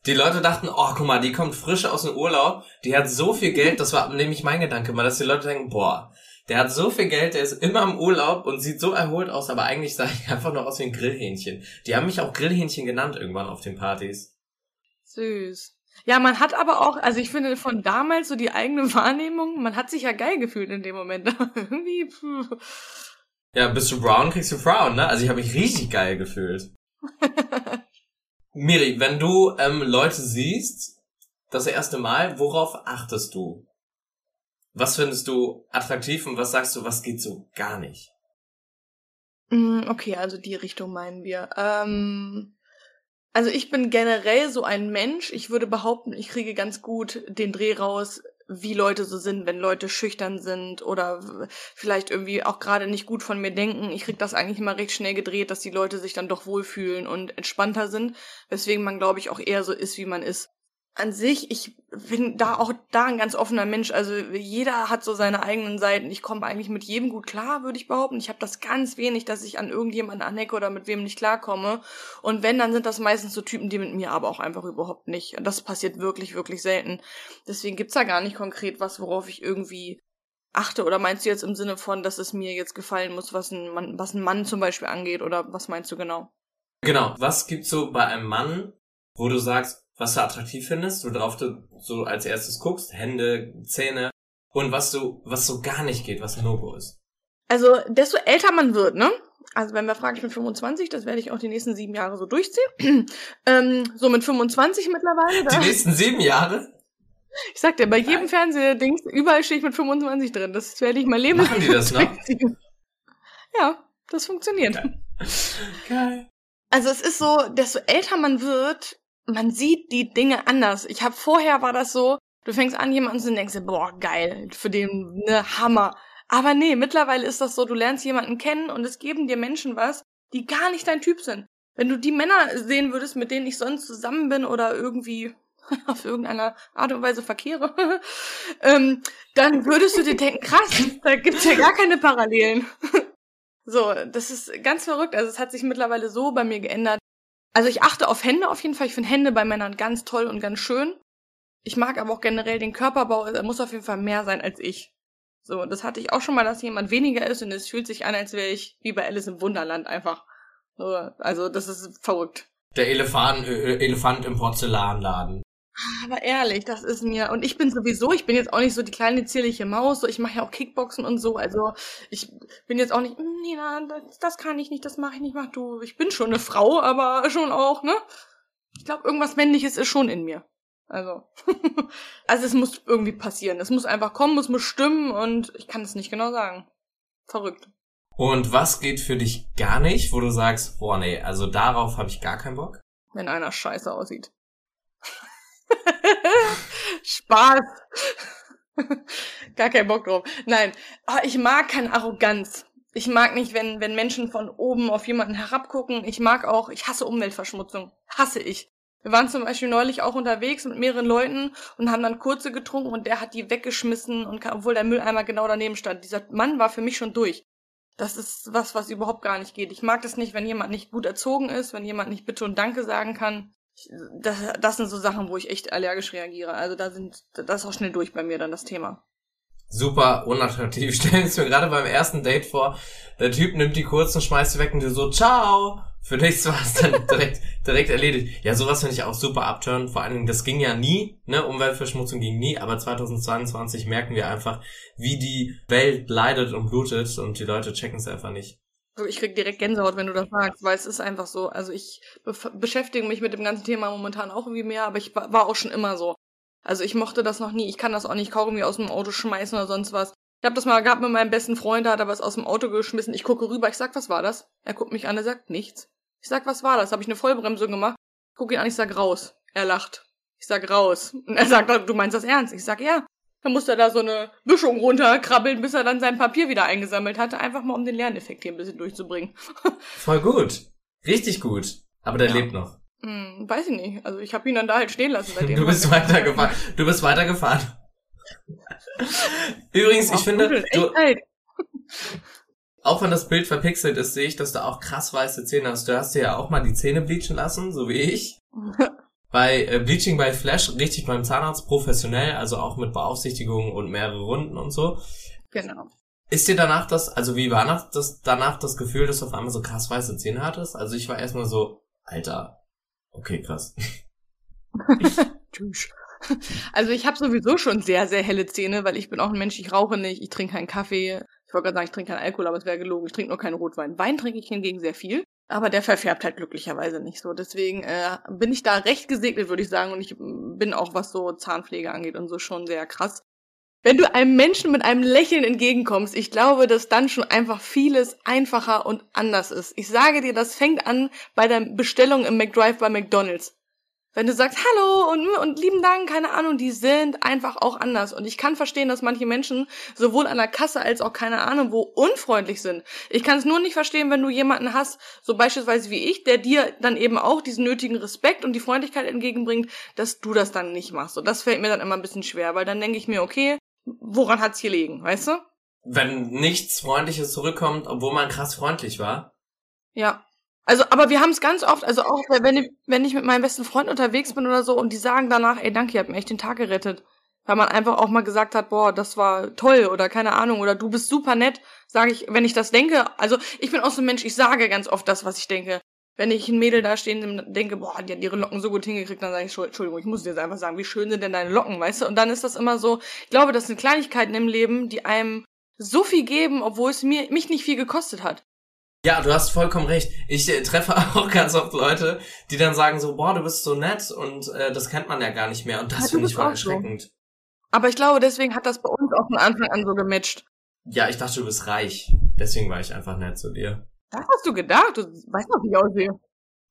Die Leute dachten, oh, guck mal, die kommt frisch aus dem Urlaub, die hat so viel Geld, das war nämlich mein Gedanke mal, dass die Leute denken, boah, der hat so viel Geld, der ist immer im Urlaub und sieht so erholt aus, aber eigentlich sah ich einfach nur aus wie ein Grillhähnchen. Die haben mich auch Grillhähnchen genannt irgendwann auf den Partys. Süß. Ja, man hat aber auch, also ich finde von damals so die eigene Wahrnehmung, man hat sich ja geil gefühlt in dem Moment. Irgendwie. Pff. Ja, bist du brown, kriegst du Frauen, ne? Also ich habe mich richtig geil gefühlt. Miri, wenn du ähm, Leute siehst, das erste Mal, worauf achtest du? Was findest du attraktiv und was sagst du, was geht so gar nicht? Mm, okay, also die Richtung meinen wir. Ähm, also ich bin generell so ein Mensch. Ich würde behaupten, ich kriege ganz gut den Dreh raus, wie Leute so sind, wenn Leute schüchtern sind oder vielleicht irgendwie auch gerade nicht gut von mir denken. Ich krieg das eigentlich immer recht schnell gedreht, dass die Leute sich dann doch wohlfühlen und entspannter sind, weswegen man, glaube ich, auch eher so ist, wie man ist an sich, ich bin da auch da ein ganz offener Mensch. Also jeder hat so seine eigenen Seiten. Ich komme eigentlich mit jedem gut klar, würde ich behaupten. Ich habe das ganz wenig, dass ich an irgendjemanden anecke oder mit wem nicht klarkomme. Und wenn, dann sind das meistens so Typen, die mit mir aber auch einfach überhaupt nicht. Und das passiert wirklich, wirklich selten. Deswegen gibt's da gar nicht konkret was, worauf ich irgendwie achte. Oder meinst du jetzt im Sinne von, dass es mir jetzt gefallen muss, was ein Mann, was ein Mann zum Beispiel angeht? Oder was meinst du genau? Genau. Was gibt's so bei einem Mann, wo du sagst, was du attraktiv findest, worauf du so als erstes guckst, Hände, Zähne und was du, was so gar nicht geht, was ein No-Go ist. Also, desto älter man wird, ne? Also, wenn wir fragen, ich bin 25, das werde ich auch die nächsten sieben Jahre so durchziehen. ähm, so mit 25 mittlerweile. Da. Die nächsten sieben Jahre? Ich sag dir, bei jedem Fernsehdings, überall stehe ich mit 25 drin. Das werde ich mein Leben Machen die das noch? Ja, das funktioniert. Geil. Geil. Also es ist so, desto älter man wird, man sieht die Dinge anders. Ich habe vorher war das so, du fängst an, jemanden zu denken, boah, geil, für den, ne, Hammer. Aber nee, mittlerweile ist das so, du lernst jemanden kennen und es geben dir Menschen was, die gar nicht dein Typ sind. Wenn du die Männer sehen würdest, mit denen ich sonst zusammen bin oder irgendwie auf irgendeiner Art und Weise verkehre, ähm, dann würdest du dir denken, krass, da gibt's ja gar keine Parallelen. so, das ist ganz verrückt. Also es hat sich mittlerweile so bei mir geändert, also ich achte auf Hände auf jeden Fall. Ich finde Hände bei Männern ganz toll und ganz schön. Ich mag aber auch generell den Körperbau. Er muss auf jeden Fall mehr sein als ich. So, das hatte ich auch schon mal, dass jemand weniger ist und es fühlt sich an, als wäre ich wie bei Alice im Wunderland einfach. So, also das ist verrückt. Der Elefant, Elefant im Porzellanladen. Aber ehrlich, das ist mir. Und ich bin sowieso, ich bin jetzt auch nicht so die kleine zierliche Maus, so ich mache ja auch Kickboxen und so. Also ich bin jetzt auch nicht, hm, nee, na, das, das kann ich nicht, das mache ich nicht, mach du. Ich bin schon eine Frau, aber schon auch, ne? Ich glaube, irgendwas Männliches ist schon in mir. Also. also es muss irgendwie passieren. Es muss einfach kommen, es muss stimmen und ich kann es nicht genau sagen. Verrückt. Und was geht für dich gar nicht, wo du sagst, boah, nee, also darauf habe ich gar keinen Bock? Wenn einer scheiße aussieht. Spaß. Gar kein Bock drauf. Nein, oh, ich mag keine Arroganz. Ich mag nicht, wenn, wenn Menschen von oben auf jemanden herabgucken. Ich mag auch, ich hasse Umweltverschmutzung. Hasse ich. Wir waren zum Beispiel neulich auch unterwegs mit mehreren Leuten und haben dann kurze getrunken und der hat die weggeschmissen und obwohl der Mülleimer genau daneben stand. Dieser Mann war für mich schon durch. Das ist was, was überhaupt gar nicht geht. Ich mag das nicht, wenn jemand nicht gut erzogen ist, wenn jemand nicht Bitte und Danke sagen kann das, das sind so Sachen, wo ich echt allergisch reagiere. Also da sind, das ist auch schnell durch bei mir dann das Thema. Super unattraktiv. Stellen Sie mir gerade beim ersten Date vor, der Typ nimmt die kurzen, schmeißt sie weg und du so, ciao. Für dich war es dann direkt, direkt erledigt. Ja, sowas finde ich auch super abturn. Vor allen Dingen, das ging ja nie, ne? Umweltverschmutzung ging nie, aber 2022 merken wir einfach, wie die Welt leidet und blutet und die Leute checken es einfach nicht. Ich krieg direkt Gänsehaut, wenn du das sagst, weil es ist einfach so. Also ich be beschäftige mich mit dem ganzen Thema momentan auch irgendwie mehr, aber ich war auch schon immer so. Also ich mochte das noch nie. Ich kann das auch nicht Kaugummi aus dem Auto schmeißen oder sonst was. Ich habe das mal gehabt mit meinem besten Freund, da hat er was aus dem Auto geschmissen. Ich gucke rüber, ich sag, was war das? Er guckt mich an, er sagt nichts. Ich sag, was war das? Habe ich eine Vollbremsung gemacht? Guck ihn an, ich sag raus. Er lacht. Ich sag raus. Und er sagt, du meinst das ernst? Ich sag, ja. Dann musste er da so eine Mischung runterkrabbeln, bis er dann sein Papier wieder eingesammelt hatte, einfach mal um den Lerneffekt hier ein bisschen durchzubringen. Voll gut. Richtig gut. Aber der ja. lebt noch. Hm, weiß ich nicht. Also ich habe ihn dann da halt stehen lassen. Seitdem du bist weitergefahren. Du bist weitergefahren. Übrigens, ich finde, du, auch wenn das Bild verpixelt ist, sehe ich, dass du auch krass weiße Zähne hast. Du hast dir ja auch mal die Zähne bleachen lassen, so wie ich. Bei äh, Bleaching by Flash richtig beim Zahnarzt professionell, also auch mit Beaufsichtigung und mehrere Runden und so. Genau. Ist dir danach das, also wie war das danach das Gefühl, dass du auf einmal so krass weiße Zähne hattest? Also ich war erstmal so, Alter, okay, krass. Tschüss. Also ich habe sowieso schon sehr, sehr helle Zähne, weil ich bin auch ein Mensch, ich rauche nicht, ich trinke keinen Kaffee. Ich wollte gerade sagen, ich trinke keinen Alkohol, aber es wäre gelogen. Ich trinke nur keinen Rotwein. Wein trinke ich hingegen sehr viel. Aber der verfärbt halt glücklicherweise nicht so. Deswegen äh, bin ich da recht gesegnet, würde ich sagen. Und ich bin auch, was so Zahnpflege angeht und so, schon sehr krass. Wenn du einem Menschen mit einem Lächeln entgegenkommst, ich glaube, dass dann schon einfach vieles einfacher und anders ist. Ich sage dir, das fängt an bei der Bestellung im McDrive bei McDonald's. Wenn du sagst Hallo und, und lieben Dank, keine Ahnung, die sind einfach auch anders. Und ich kann verstehen, dass manche Menschen sowohl an der Kasse als auch keine Ahnung wo unfreundlich sind. Ich kann es nur nicht verstehen, wenn du jemanden hast, so beispielsweise wie ich, der dir dann eben auch diesen nötigen Respekt und die Freundlichkeit entgegenbringt, dass du das dann nicht machst. Und das fällt mir dann immer ein bisschen schwer, weil dann denke ich mir, okay, woran hat's hier liegen, weißt du? Wenn nichts Freundliches zurückkommt, obwohl man krass freundlich war. Ja. Also, aber wir haben es ganz oft, also auch wenn ich, wenn ich mit meinem besten Freund unterwegs bin oder so und die sagen danach, ey, danke, ihr habt mir echt den Tag gerettet. Weil man einfach auch mal gesagt hat, boah, das war toll oder keine Ahnung oder du bist super nett, sage ich, wenn ich das denke. Also ich bin auch so ein Mensch, ich sage ganz oft das, was ich denke. Wenn ich ein Mädel da stehen denke, boah, die hat ihre Locken so gut hingekriegt, dann sage ich, Entschuldigung, ich muss dir jetzt einfach sagen, wie schön sind denn deine Locken, weißt du? Und dann ist das immer so, ich glaube, das sind Kleinigkeiten im Leben, die einem so viel geben, obwohl es mir, mich nicht viel gekostet hat. Ja, du hast vollkommen recht. Ich äh, treffe auch ganz oft Leute, die dann sagen so, boah, du bist so nett und äh, das kennt man ja gar nicht mehr und das ja, finde ich voll erschreckend. So. Aber ich glaube, deswegen hat das bei uns auch von Anfang an so gematcht. Ja, ich dachte, du bist reich. Deswegen war ich einfach nett zu dir. Das hast du gedacht? Du weißt noch, wie ich aussehe.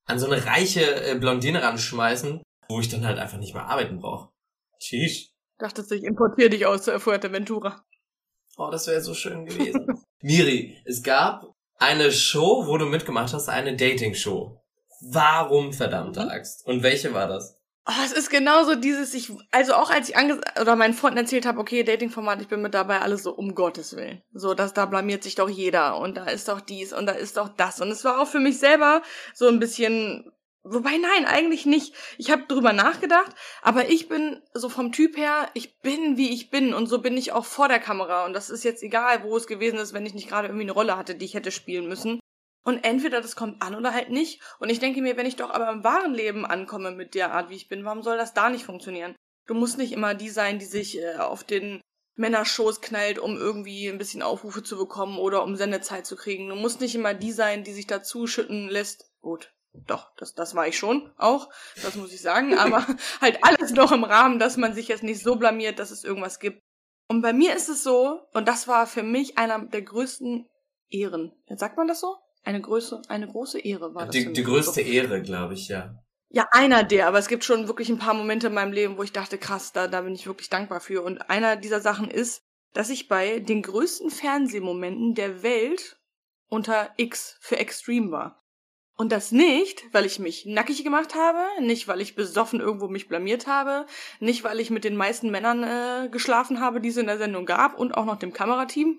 An so eine reiche äh, Blondine ranschmeißen, wo ich dann halt einfach nicht mehr arbeiten brauche. Tschüss. Dachtest du, ich importiere dich aus zur Fuerteventura. Oh, das wäre so schön gewesen. Miri, es gab eine Show, wo du mitgemacht hast, eine Dating-Show. Warum verdammte mhm. Axt? Und welche war das? Oh, es ist genauso dieses, ich, also auch als ich ange oder meinen Freunden erzählt habe, okay, Dating-Format, ich bin mit dabei, alles so, um Gottes Willen. So, dass da blamiert sich doch jeder und da ist doch dies und da ist doch das. Und es war auch für mich selber so ein bisschen Wobei nein, eigentlich nicht. Ich habe drüber nachgedacht, aber ich bin so vom Typ her, ich bin wie ich bin und so bin ich auch vor der Kamera und das ist jetzt egal, wo es gewesen ist, wenn ich nicht gerade irgendwie eine Rolle hatte, die ich hätte spielen müssen. Und entweder das kommt an oder halt nicht. Und ich denke mir, wenn ich doch aber im wahren Leben ankomme mit der Art, wie ich bin, warum soll das da nicht funktionieren? Du musst nicht immer die sein, die sich äh, auf den Männerschoß knallt, um irgendwie ein bisschen Aufrufe zu bekommen oder um Sendezeit zu kriegen. Du musst nicht immer die sein, die sich dazu schütten lässt. Gut, doch, das, das war ich schon auch, das muss ich sagen, aber halt alles noch im Rahmen, dass man sich jetzt nicht so blamiert, dass es irgendwas gibt. Und bei mir ist es so, und das war für mich einer der größten Ehren. Jetzt sagt man das so? Eine Größe, eine große Ehre war das. Die, die größte so. Ehre, glaube ich, ja. Ja, einer der, aber es gibt schon wirklich ein paar Momente in meinem Leben, wo ich dachte, krass, da, da bin ich wirklich dankbar für. Und einer dieser Sachen ist, dass ich bei den größten Fernsehmomenten der Welt unter X für Extreme war. Und das nicht, weil ich mich nackig gemacht habe, nicht weil ich besoffen irgendwo mich blamiert habe, nicht weil ich mit den meisten Männern äh, geschlafen habe, die es in der Sendung gab und auch noch dem Kamerateam.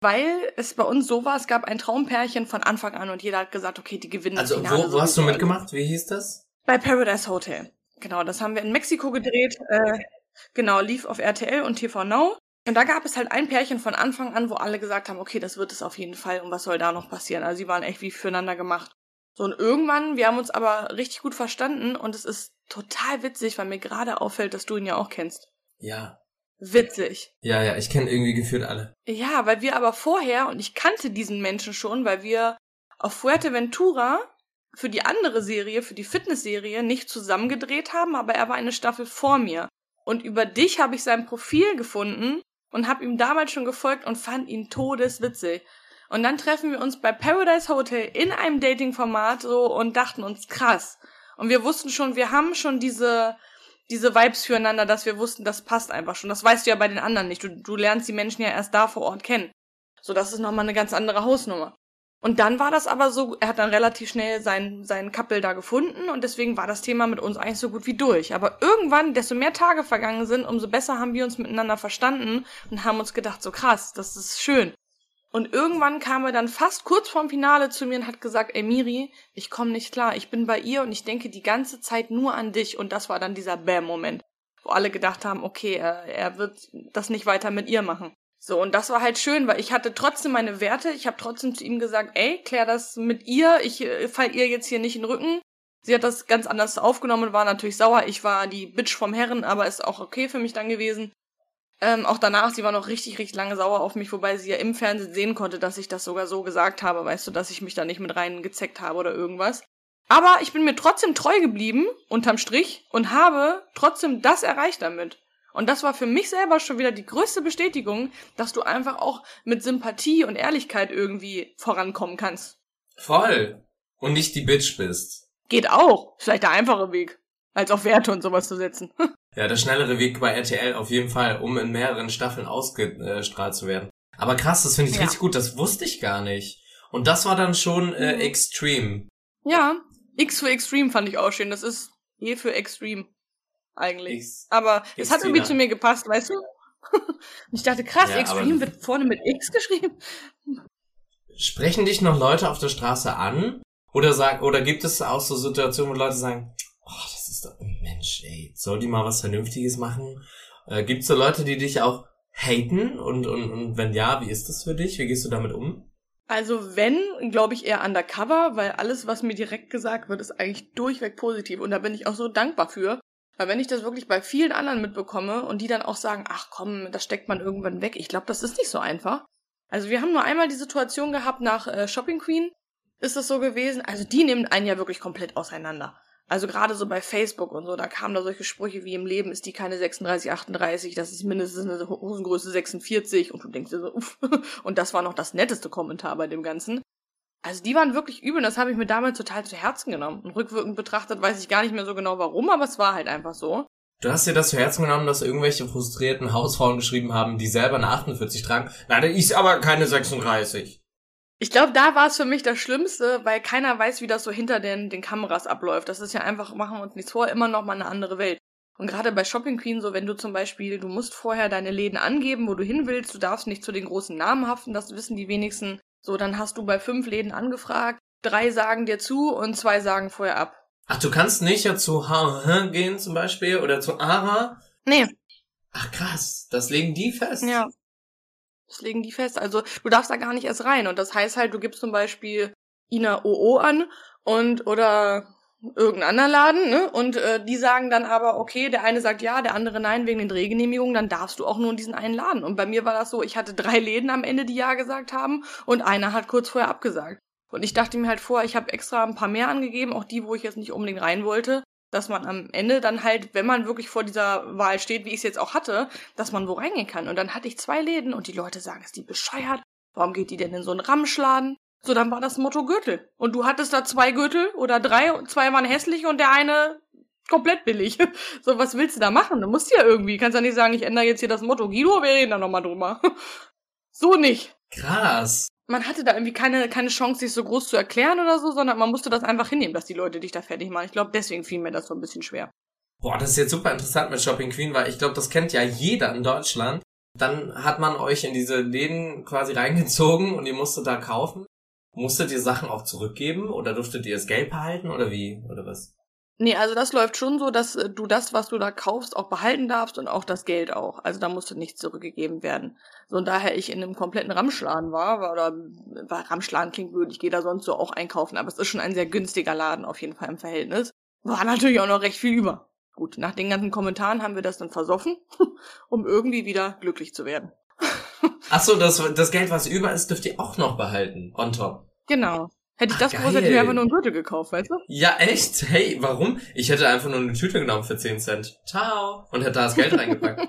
Weil es bei uns so war, es gab ein Traumpärchen von Anfang an und jeder hat gesagt, okay, die gewinnen also, Also wo, wo hast du mitgemacht? Wie hieß das? Bei Paradise Hotel. Genau, das haben wir in Mexiko gedreht. Äh, genau, lief auf RTL und TV Now. Und da gab es halt ein Pärchen von Anfang an, wo alle gesagt haben, okay, das wird es auf jeden Fall und was soll da noch passieren? Also sie waren echt wie füreinander gemacht. So, und irgendwann, wir haben uns aber richtig gut verstanden und es ist total witzig, weil mir gerade auffällt, dass du ihn ja auch kennst. Ja. Witzig. Ja, ja, ich kenne irgendwie gefühlt alle. Ja, weil wir aber vorher, und ich kannte diesen Menschen schon, weil wir auf Fuerteventura für die andere Serie, für die Fitnessserie, nicht zusammen gedreht haben, aber er war eine Staffel vor mir. Und über dich habe ich sein Profil gefunden und habe ihm damals schon gefolgt und fand ihn todeswitzig. Und dann treffen wir uns bei Paradise Hotel in einem Dating-Format so und dachten uns krass. Und wir wussten schon, wir haben schon diese, diese Vibes füreinander, dass wir wussten, das passt einfach schon. Das weißt du ja bei den anderen nicht. Du, du lernst die Menschen ja erst da vor Ort kennen. So, das ist nochmal eine ganz andere Hausnummer. Und dann war das aber so, er hat dann relativ schnell seinen, seinen Couple da gefunden und deswegen war das Thema mit uns eigentlich so gut wie durch. Aber irgendwann, desto mehr Tage vergangen sind, umso besser haben wir uns miteinander verstanden und haben uns gedacht, so krass, das ist schön. Und irgendwann kam er dann fast kurz vorm Finale zu mir und hat gesagt, ey Miri, ich komme nicht klar, ich bin bei ihr und ich denke die ganze Zeit nur an dich. Und das war dann dieser Bam-Moment, wo alle gedacht haben, okay, er, er wird das nicht weiter mit ihr machen. So, und das war halt schön, weil ich hatte trotzdem meine Werte. Ich habe trotzdem zu ihm gesagt, ey, klär das mit ihr, ich äh, fall ihr jetzt hier nicht in den Rücken. Sie hat das ganz anders aufgenommen, war natürlich sauer. Ich war die Bitch vom Herren, aber ist auch okay für mich dann gewesen. Ähm, auch danach, sie war noch richtig, richtig lange sauer auf mich, wobei sie ja im Fernsehen sehen konnte, dass ich das sogar so gesagt habe, weißt du, dass ich mich da nicht mit rein gezeckt habe oder irgendwas. Aber ich bin mir trotzdem treu geblieben, unterm Strich, und habe trotzdem das erreicht damit. Und das war für mich selber schon wieder die größte Bestätigung, dass du einfach auch mit Sympathie und Ehrlichkeit irgendwie vorankommen kannst. Voll. Und nicht die Bitch bist. Geht auch. Vielleicht der einfache Weg, als auf Werte und sowas zu setzen. ja, der schnellere Weg bei RTL auf jeden Fall, um in mehreren Staffeln ausgestrahlt zu werden. Aber krass, das finde ich ja. richtig gut. Das wusste ich gar nicht. Und das war dann schon äh, mhm. Extreme. Ja, X für Extreme fand ich auch schön. Das ist E für Extreme eigentlich. X aber es hat irgendwie zu mir gepasst, weißt du? ich dachte, krass, ja, Extreme wird vorne mit X geschrieben. Sprechen dich noch Leute auf der Straße an? Oder sag, oder gibt es auch so Situationen, wo Leute sagen, oh, das Mensch, ey, soll die mal was Vernünftiges machen? Äh, gibt es so Leute, die dich auch haten? Und, und, und wenn ja, wie ist das für dich? Wie gehst du damit um? Also wenn, glaube ich eher undercover, weil alles, was mir direkt gesagt wird, ist eigentlich durchweg positiv. Und da bin ich auch so dankbar für. Weil wenn ich das wirklich bei vielen anderen mitbekomme und die dann auch sagen, ach komm, das steckt man irgendwann weg, ich glaube, das ist nicht so einfach. Also wir haben nur einmal die Situation gehabt nach äh, Shopping Queen, ist das so gewesen. Also die nehmen einen ja wirklich komplett auseinander. Also gerade so bei Facebook und so, da kamen da solche Sprüche wie im Leben ist die keine 36, 38, das ist mindestens eine Hosengröße 46 und du denkst dir so, uff. Und das war noch das netteste Kommentar bei dem Ganzen. Also die waren wirklich übel das habe ich mir damals total zu Herzen genommen. Und rückwirkend betrachtet weiß ich gar nicht mehr so genau warum, aber es war halt einfach so. Du hast dir das zu Herzen genommen, dass irgendwelche frustrierten Hausfrauen geschrieben haben, die selber eine 48 tragen. Nein, der ist aber keine 36. Ich glaube, da war es für mich das Schlimmste, weil keiner weiß, wie das so hinter den, den Kameras abläuft. Das ist ja einfach, machen wir uns nichts vor, immer noch mal eine andere Welt. Und gerade bei Shopping Queen, so wenn du zum Beispiel, du musst vorher deine Läden angeben, wo du hin willst, du darfst nicht zu den großen Namen haften, das wissen die wenigsten. So, dann hast du bei fünf Läden angefragt, drei sagen dir zu und zwei sagen vorher ab. Ach, du kannst nicht ja zu H gehen zum Beispiel oder zu Ara? Nee. Ach krass, das legen die fest. Ja. Das legen die fest. Also du darfst da gar nicht erst rein. Und das heißt halt, du gibst zum Beispiel Ina OO an und oder irgendeinen anderen Laden, ne? Und äh, die sagen dann aber, okay, der eine sagt ja, der andere nein wegen den Drehgenehmigungen, dann darfst du auch nur in diesen einen Laden. Und bei mir war das so, ich hatte drei Läden am Ende, die ja gesagt haben, und einer hat kurz vorher abgesagt. Und ich dachte mir halt vor, ich habe extra ein paar mehr angegeben, auch die, wo ich jetzt nicht unbedingt rein wollte, dass man am Ende dann halt, wenn man wirklich vor dieser Wahl steht, wie ich es jetzt auch hatte, dass man wo reingehen kann. Und dann hatte ich zwei Läden und die Leute sagen, ist die bescheuert? Warum geht die denn in so einen Ramschladen? So, dann war das Motto Gürtel. Und du hattest da zwei Gürtel oder drei, zwei waren hässlich und der eine komplett billig. So, was willst du da machen? Du musst ja irgendwie, kannst ja nicht sagen, ich ändere jetzt hier das Motto Guido, wir reden da nochmal drüber. So nicht. Krass. Man hatte da irgendwie keine, keine Chance, sich so groß zu erklären oder so, sondern man musste das einfach hinnehmen, dass die Leute dich da fertig machen. Ich glaube, deswegen fiel mir das so ein bisschen schwer. Boah, das ist jetzt super interessant mit Shopping Queen, weil ich glaube, das kennt ja jeder in Deutschland. Dann hat man euch in diese Läden quasi reingezogen und ihr musstet da kaufen. Musstet ihr Sachen auch zurückgeben oder durftet ihr das Geld behalten oder wie? Oder was? Nee, also das läuft schon so, dass äh, du das, was du da kaufst, auch behalten darfst und auch das Geld auch. Also da musste nichts zurückgegeben werden. So und daher ich in einem kompletten Ramschladen war, war oder war Ramschladen klingt blöd, ich gehe da sonst so auch einkaufen, aber es ist schon ein sehr günstiger Laden auf jeden Fall im Verhältnis. War natürlich auch noch recht viel über. Gut, nach den ganzen Kommentaren haben wir das dann versoffen, um irgendwie wieder glücklich zu werden. Ach so, das, das Geld, was über ist, dürft ihr auch noch behalten, on top. Genau. Hätte ich Ach, das gewusst, hätte ich mir einfach nur einen Gürtel gekauft, weißt du? Ja, echt? Hey, warum? Ich hätte einfach nur eine Tüte genommen für 10 Cent. Ciao. Und hätte da das Geld reingepackt.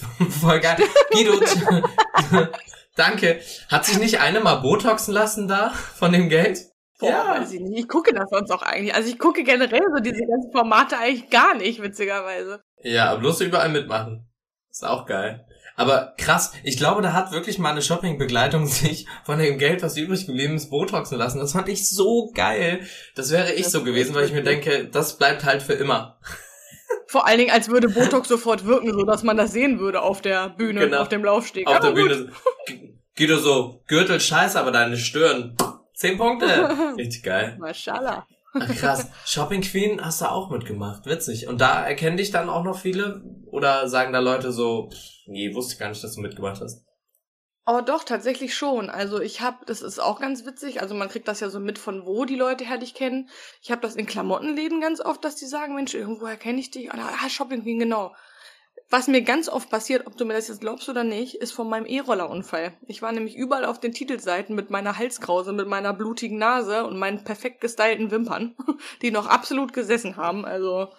Voll geil. Guido, danke. Hat sich nicht eine mal Botoxen lassen da von dem Geld? Boah, ja. weiß ich nicht. Ich gucke das sonst auch eigentlich. Also ich gucke generell so diese ganzen Formate eigentlich gar nicht, witzigerweise. Ja, aber bloß überall mitmachen. Ist auch geil. Aber krass, ich glaube, da hat wirklich mal eine Shoppingbegleitung sich von dem Geld, was übrig geblieben ist, botoxen lassen. Das fand ich so geil. Das wäre ich das so gewesen, weil ich mir denke, das bleibt halt für immer. Vor allen Dingen, als würde Botox sofort wirken, so dass man das sehen würde auf der Bühne, genau. auf dem Laufsteg. Auf aber der gut. Bühne. Guido so, Gürtel scheiße, aber deine Stirn. Zehn Punkte. Richtig geil. Mashallah. Ach, krass. Shopping Queen hast du auch mitgemacht. Witzig. Und da erkennen dich dann auch noch viele? Oder sagen da Leute so, pff, nee, wusste ich gar nicht, dass du mitgemacht hast? Oh, doch, tatsächlich schon. Also ich habe, das ist auch ganz witzig, also man kriegt das ja so mit, von wo die Leute her dich kennen. Ich habe das in Klamottenläden ganz oft, dass die sagen, Mensch, irgendwoher kenne ich dich. Ah, Shopping Queen, genau. Was mir ganz oft passiert, ob du mir das jetzt glaubst oder nicht, ist von meinem E-Roller-Unfall. Ich war nämlich überall auf den Titelseiten mit meiner Halskrause, mit meiner blutigen Nase und meinen perfekt gestylten Wimpern, die noch absolut gesessen haben. Also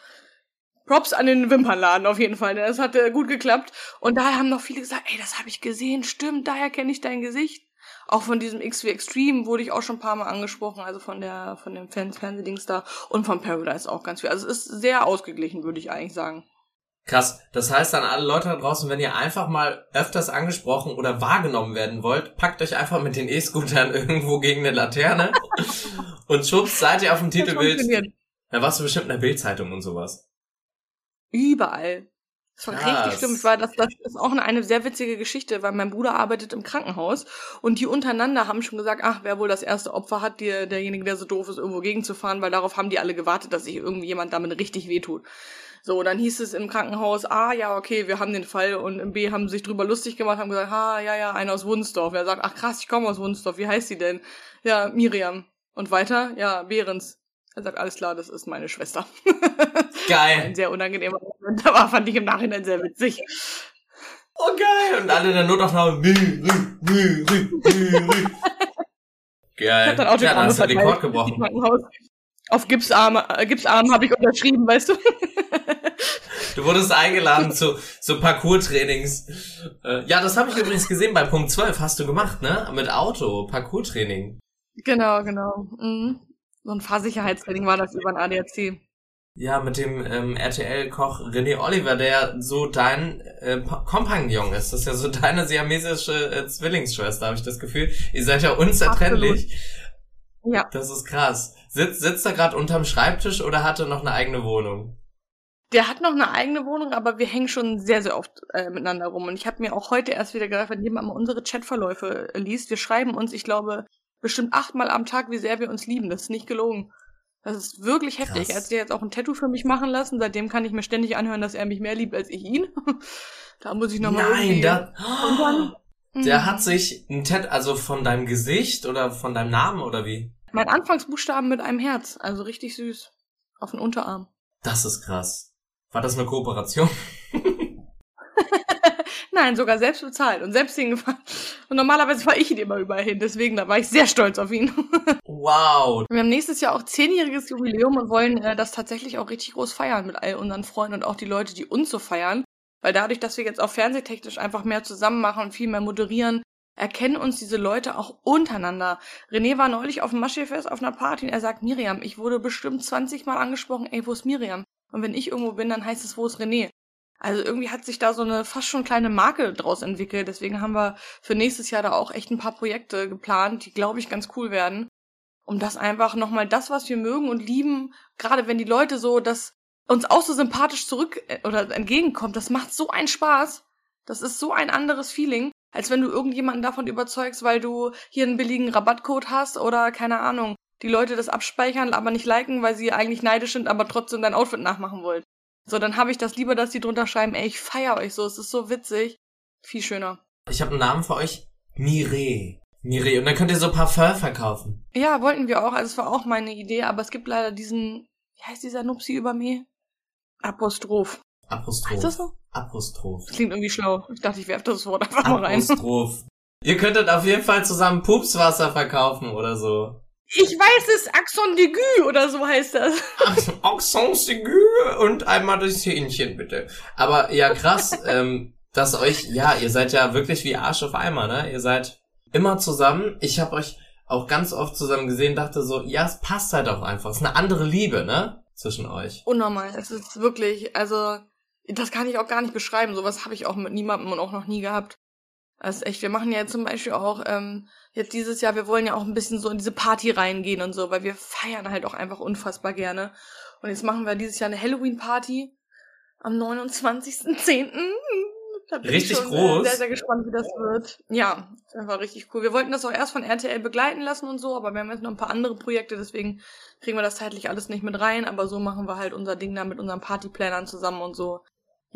Props an den Wimpernladen auf jeden Fall. Das hat äh, gut geklappt. Und daher haben noch viele gesagt, ey, das habe ich gesehen, stimmt, daher kenne ich dein Gesicht. Auch von diesem XW Extreme wurde ich auch schon ein paar Mal angesprochen, also von der, von dem Fans Fernsehdings da und von Paradise auch ganz viel. Also es ist sehr ausgeglichen, würde ich eigentlich sagen. Krass. Das heißt an alle Leute da draußen, wenn ihr einfach mal öfters angesprochen oder wahrgenommen werden wollt, packt euch einfach mit den E-Scootern irgendwo gegen eine Laterne und schubst, seid ihr auf dem Titelbild. Da warst du bestimmt in der Bildzeitung und sowas. Überall. Das war Krass. richtig schlimm. Ich war, das, das ist auch eine, sehr witzige Geschichte, weil mein Bruder arbeitet im Krankenhaus und die untereinander haben schon gesagt, ach, wer wohl das erste Opfer hat, die, derjenige, der so doof ist, irgendwo gegenzufahren, weil darauf haben die alle gewartet, dass sich irgendwie jemand damit richtig wehtut. So, dann hieß es im Krankenhaus, ah, ja, okay, wir haben den Fall und im B haben sich drüber lustig gemacht, haben gesagt, ah, ja, ja, einer aus Wunsdorf. Er sagt, ach krass, ich komme aus Wunsdorf, wie heißt sie denn? Ja, Miriam. Und weiter, ja, Behrens. Er sagt, alles klar, das ist meine Schwester. Geil. Ein sehr unangenehmer Moment, aber fand ich im Nachhinein sehr witzig. Oh geil. Und alle dann nur noch nach Miri, Miri, Miri. Geil. Ich hab dann auch ja, dann hast du Rekord gebrochen. Auf Gipsarm, äh, Gipsarm habe ich unterschrieben, weißt du. Du wurdest eingeladen zu, zu Parcours-Trainings. Äh, ja, das habe ich übrigens gesehen bei Punkt 12. Hast du gemacht, ne? Mit Auto, Parcours-Training. Genau, genau. Mhm. So ein Fahrsicherheitstraining war das über ein ADAC. Ja, mit dem ähm, RTL-Koch René Oliver, der so dein äh, Kompagnon ist. Das ist ja so deine siamesische äh, Zwillingsschwester, habe ich das Gefühl. Ihr seid ja unzertrennlich. Absolut. Ja. Das ist krass. Sitzt, sitzt er gerade unterm Schreibtisch oder hat er noch eine eigene Wohnung? Der hat noch eine eigene Wohnung, aber wir hängen schon sehr, sehr oft äh, miteinander rum. Und ich habe mir auch heute erst wieder gedacht, wenn jemand mal unsere Chatverläufe äh, liest, wir schreiben uns, ich glaube, bestimmt achtmal am Tag, wie sehr wir uns lieben. Das ist nicht gelogen. Das ist wirklich heftig. Krass. Er hat sich jetzt auch ein Tattoo für mich machen lassen. Seitdem kann ich mir ständig anhören, dass er mich mehr liebt als ich ihn. da muss ich nochmal Nein, da, dann, der hat sich ein Tattoo, also von deinem Gesicht oder von deinem Namen oder wie? Mein Anfangsbuchstaben mit einem Herz. Also richtig süß. Auf den Unterarm. Das ist krass. War das eine Kooperation? Nein, sogar selbst bezahlt und selbst hingefahren. Und normalerweise fahre ich ihn immer überall hin, deswegen da war ich sehr stolz auf ihn. wow. Wir haben nächstes Jahr auch zehnjähriges Jubiläum und wollen äh, das tatsächlich auch richtig groß feiern mit all unseren Freunden und auch die Leute, die uns so feiern. Weil dadurch, dass wir jetzt auch fernsehtechnisch einfach mehr zusammen machen und viel mehr moderieren, erkennen uns diese Leute auch untereinander. René war neulich auf dem Maschefest auf einer Party und er sagt, Miriam, ich wurde bestimmt 20 Mal angesprochen, ey, wo ist Miriam? Und wenn ich irgendwo bin, dann heißt es, wo ist René? Also irgendwie hat sich da so eine fast schon kleine Marke draus entwickelt. Deswegen haben wir für nächstes Jahr da auch echt ein paar Projekte geplant, die, glaube ich, ganz cool werden. Um das einfach nochmal das, was wir mögen und lieben, gerade wenn die Leute so das uns auch so sympathisch zurück äh, oder entgegenkommt, das macht so einen Spaß. Das ist so ein anderes Feeling, als wenn du irgendjemanden davon überzeugst, weil du hier einen billigen Rabattcode hast oder keine Ahnung, die Leute das abspeichern, aber nicht liken, weil sie eigentlich neidisch sind, aber trotzdem dein Outfit nachmachen wollen. So, dann habe ich das lieber, dass die drunter schreiben, ey, ich feier euch so, es ist so witzig. Viel schöner. Ich habe einen Namen für euch. Mire. Mire. Und dann könnt ihr so Parfum verkaufen. Ja, wollten wir auch. Also es war auch meine Idee, aber es gibt leider diesen, wie heißt dieser Nupsi über mir? Apostroph. Apostroph. Heißt das so? Apostroph. Das klingt irgendwie schlau. Ich dachte, ich werfe das Wort einfach mal rein. Apostroph. ihr könntet auf jeden Fall zusammen Pupswasser verkaufen oder so. Ich weiß es, Axon Degu oder so heißt das. Axon Degu und einmal das Hähnchen bitte. Aber ja, krass, ähm, dass euch, ja, ihr seid ja wirklich wie Arsch auf Eimer, ne? Ihr seid immer zusammen. Ich habe euch auch ganz oft zusammen gesehen, dachte so, ja, es passt halt auch einfach. Es ist eine andere Liebe, ne? Zwischen euch. Unnormal. Es ist wirklich, also, das kann ich auch gar nicht beschreiben. Sowas habe ich auch mit niemandem und auch noch nie gehabt. Das ist echt, wir machen ja zum Beispiel auch ähm, jetzt dieses Jahr, wir wollen ja auch ein bisschen so in diese Party reingehen und so, weil wir feiern halt auch einfach unfassbar gerne. Und jetzt machen wir dieses Jahr eine Halloween-Party am 29.10. Da bin richtig ich schon groß. sehr, sehr gespannt, wie das wird. Ja, ist einfach richtig cool. Wir wollten das auch erst von RTL begleiten lassen und so, aber wir haben jetzt noch ein paar andere Projekte, deswegen kriegen wir das zeitlich alles nicht mit rein. Aber so machen wir halt unser Ding da mit unseren Partyplanern zusammen und so.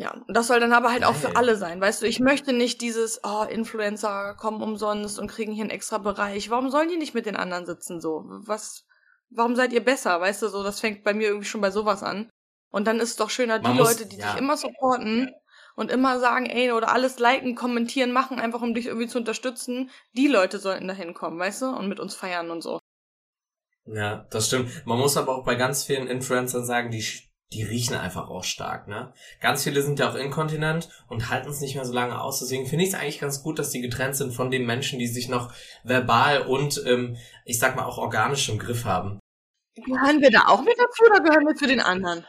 Ja, und das soll dann aber halt auch für alle sein, weißt du? Ich möchte nicht dieses, oh, Influencer kommen umsonst und kriegen hier einen extra Bereich. Warum sollen die nicht mit den anderen sitzen so? Was, warum seid ihr besser, weißt du? So, das fängt bei mir irgendwie schon bei sowas an. Und dann ist es doch schöner, die muss, Leute, die ja. dich immer supporten und immer sagen, ey, oder alles liken, kommentieren, machen, einfach um dich irgendwie zu unterstützen. Die Leute sollten da hinkommen, weißt du? Und mit uns feiern und so. Ja, das stimmt. Man muss aber auch bei ganz vielen Influencern sagen, die die riechen einfach auch stark, ne? Ganz viele sind ja auch inkontinent und halten es nicht mehr so lange aus. Deswegen finde ich es eigentlich ganz gut, dass die getrennt sind von den Menschen, die sich noch verbal und, ähm, ich sag mal, auch organisch im Griff haben. Gehören wir da auch mit dazu oder gehören wir zu den anderen?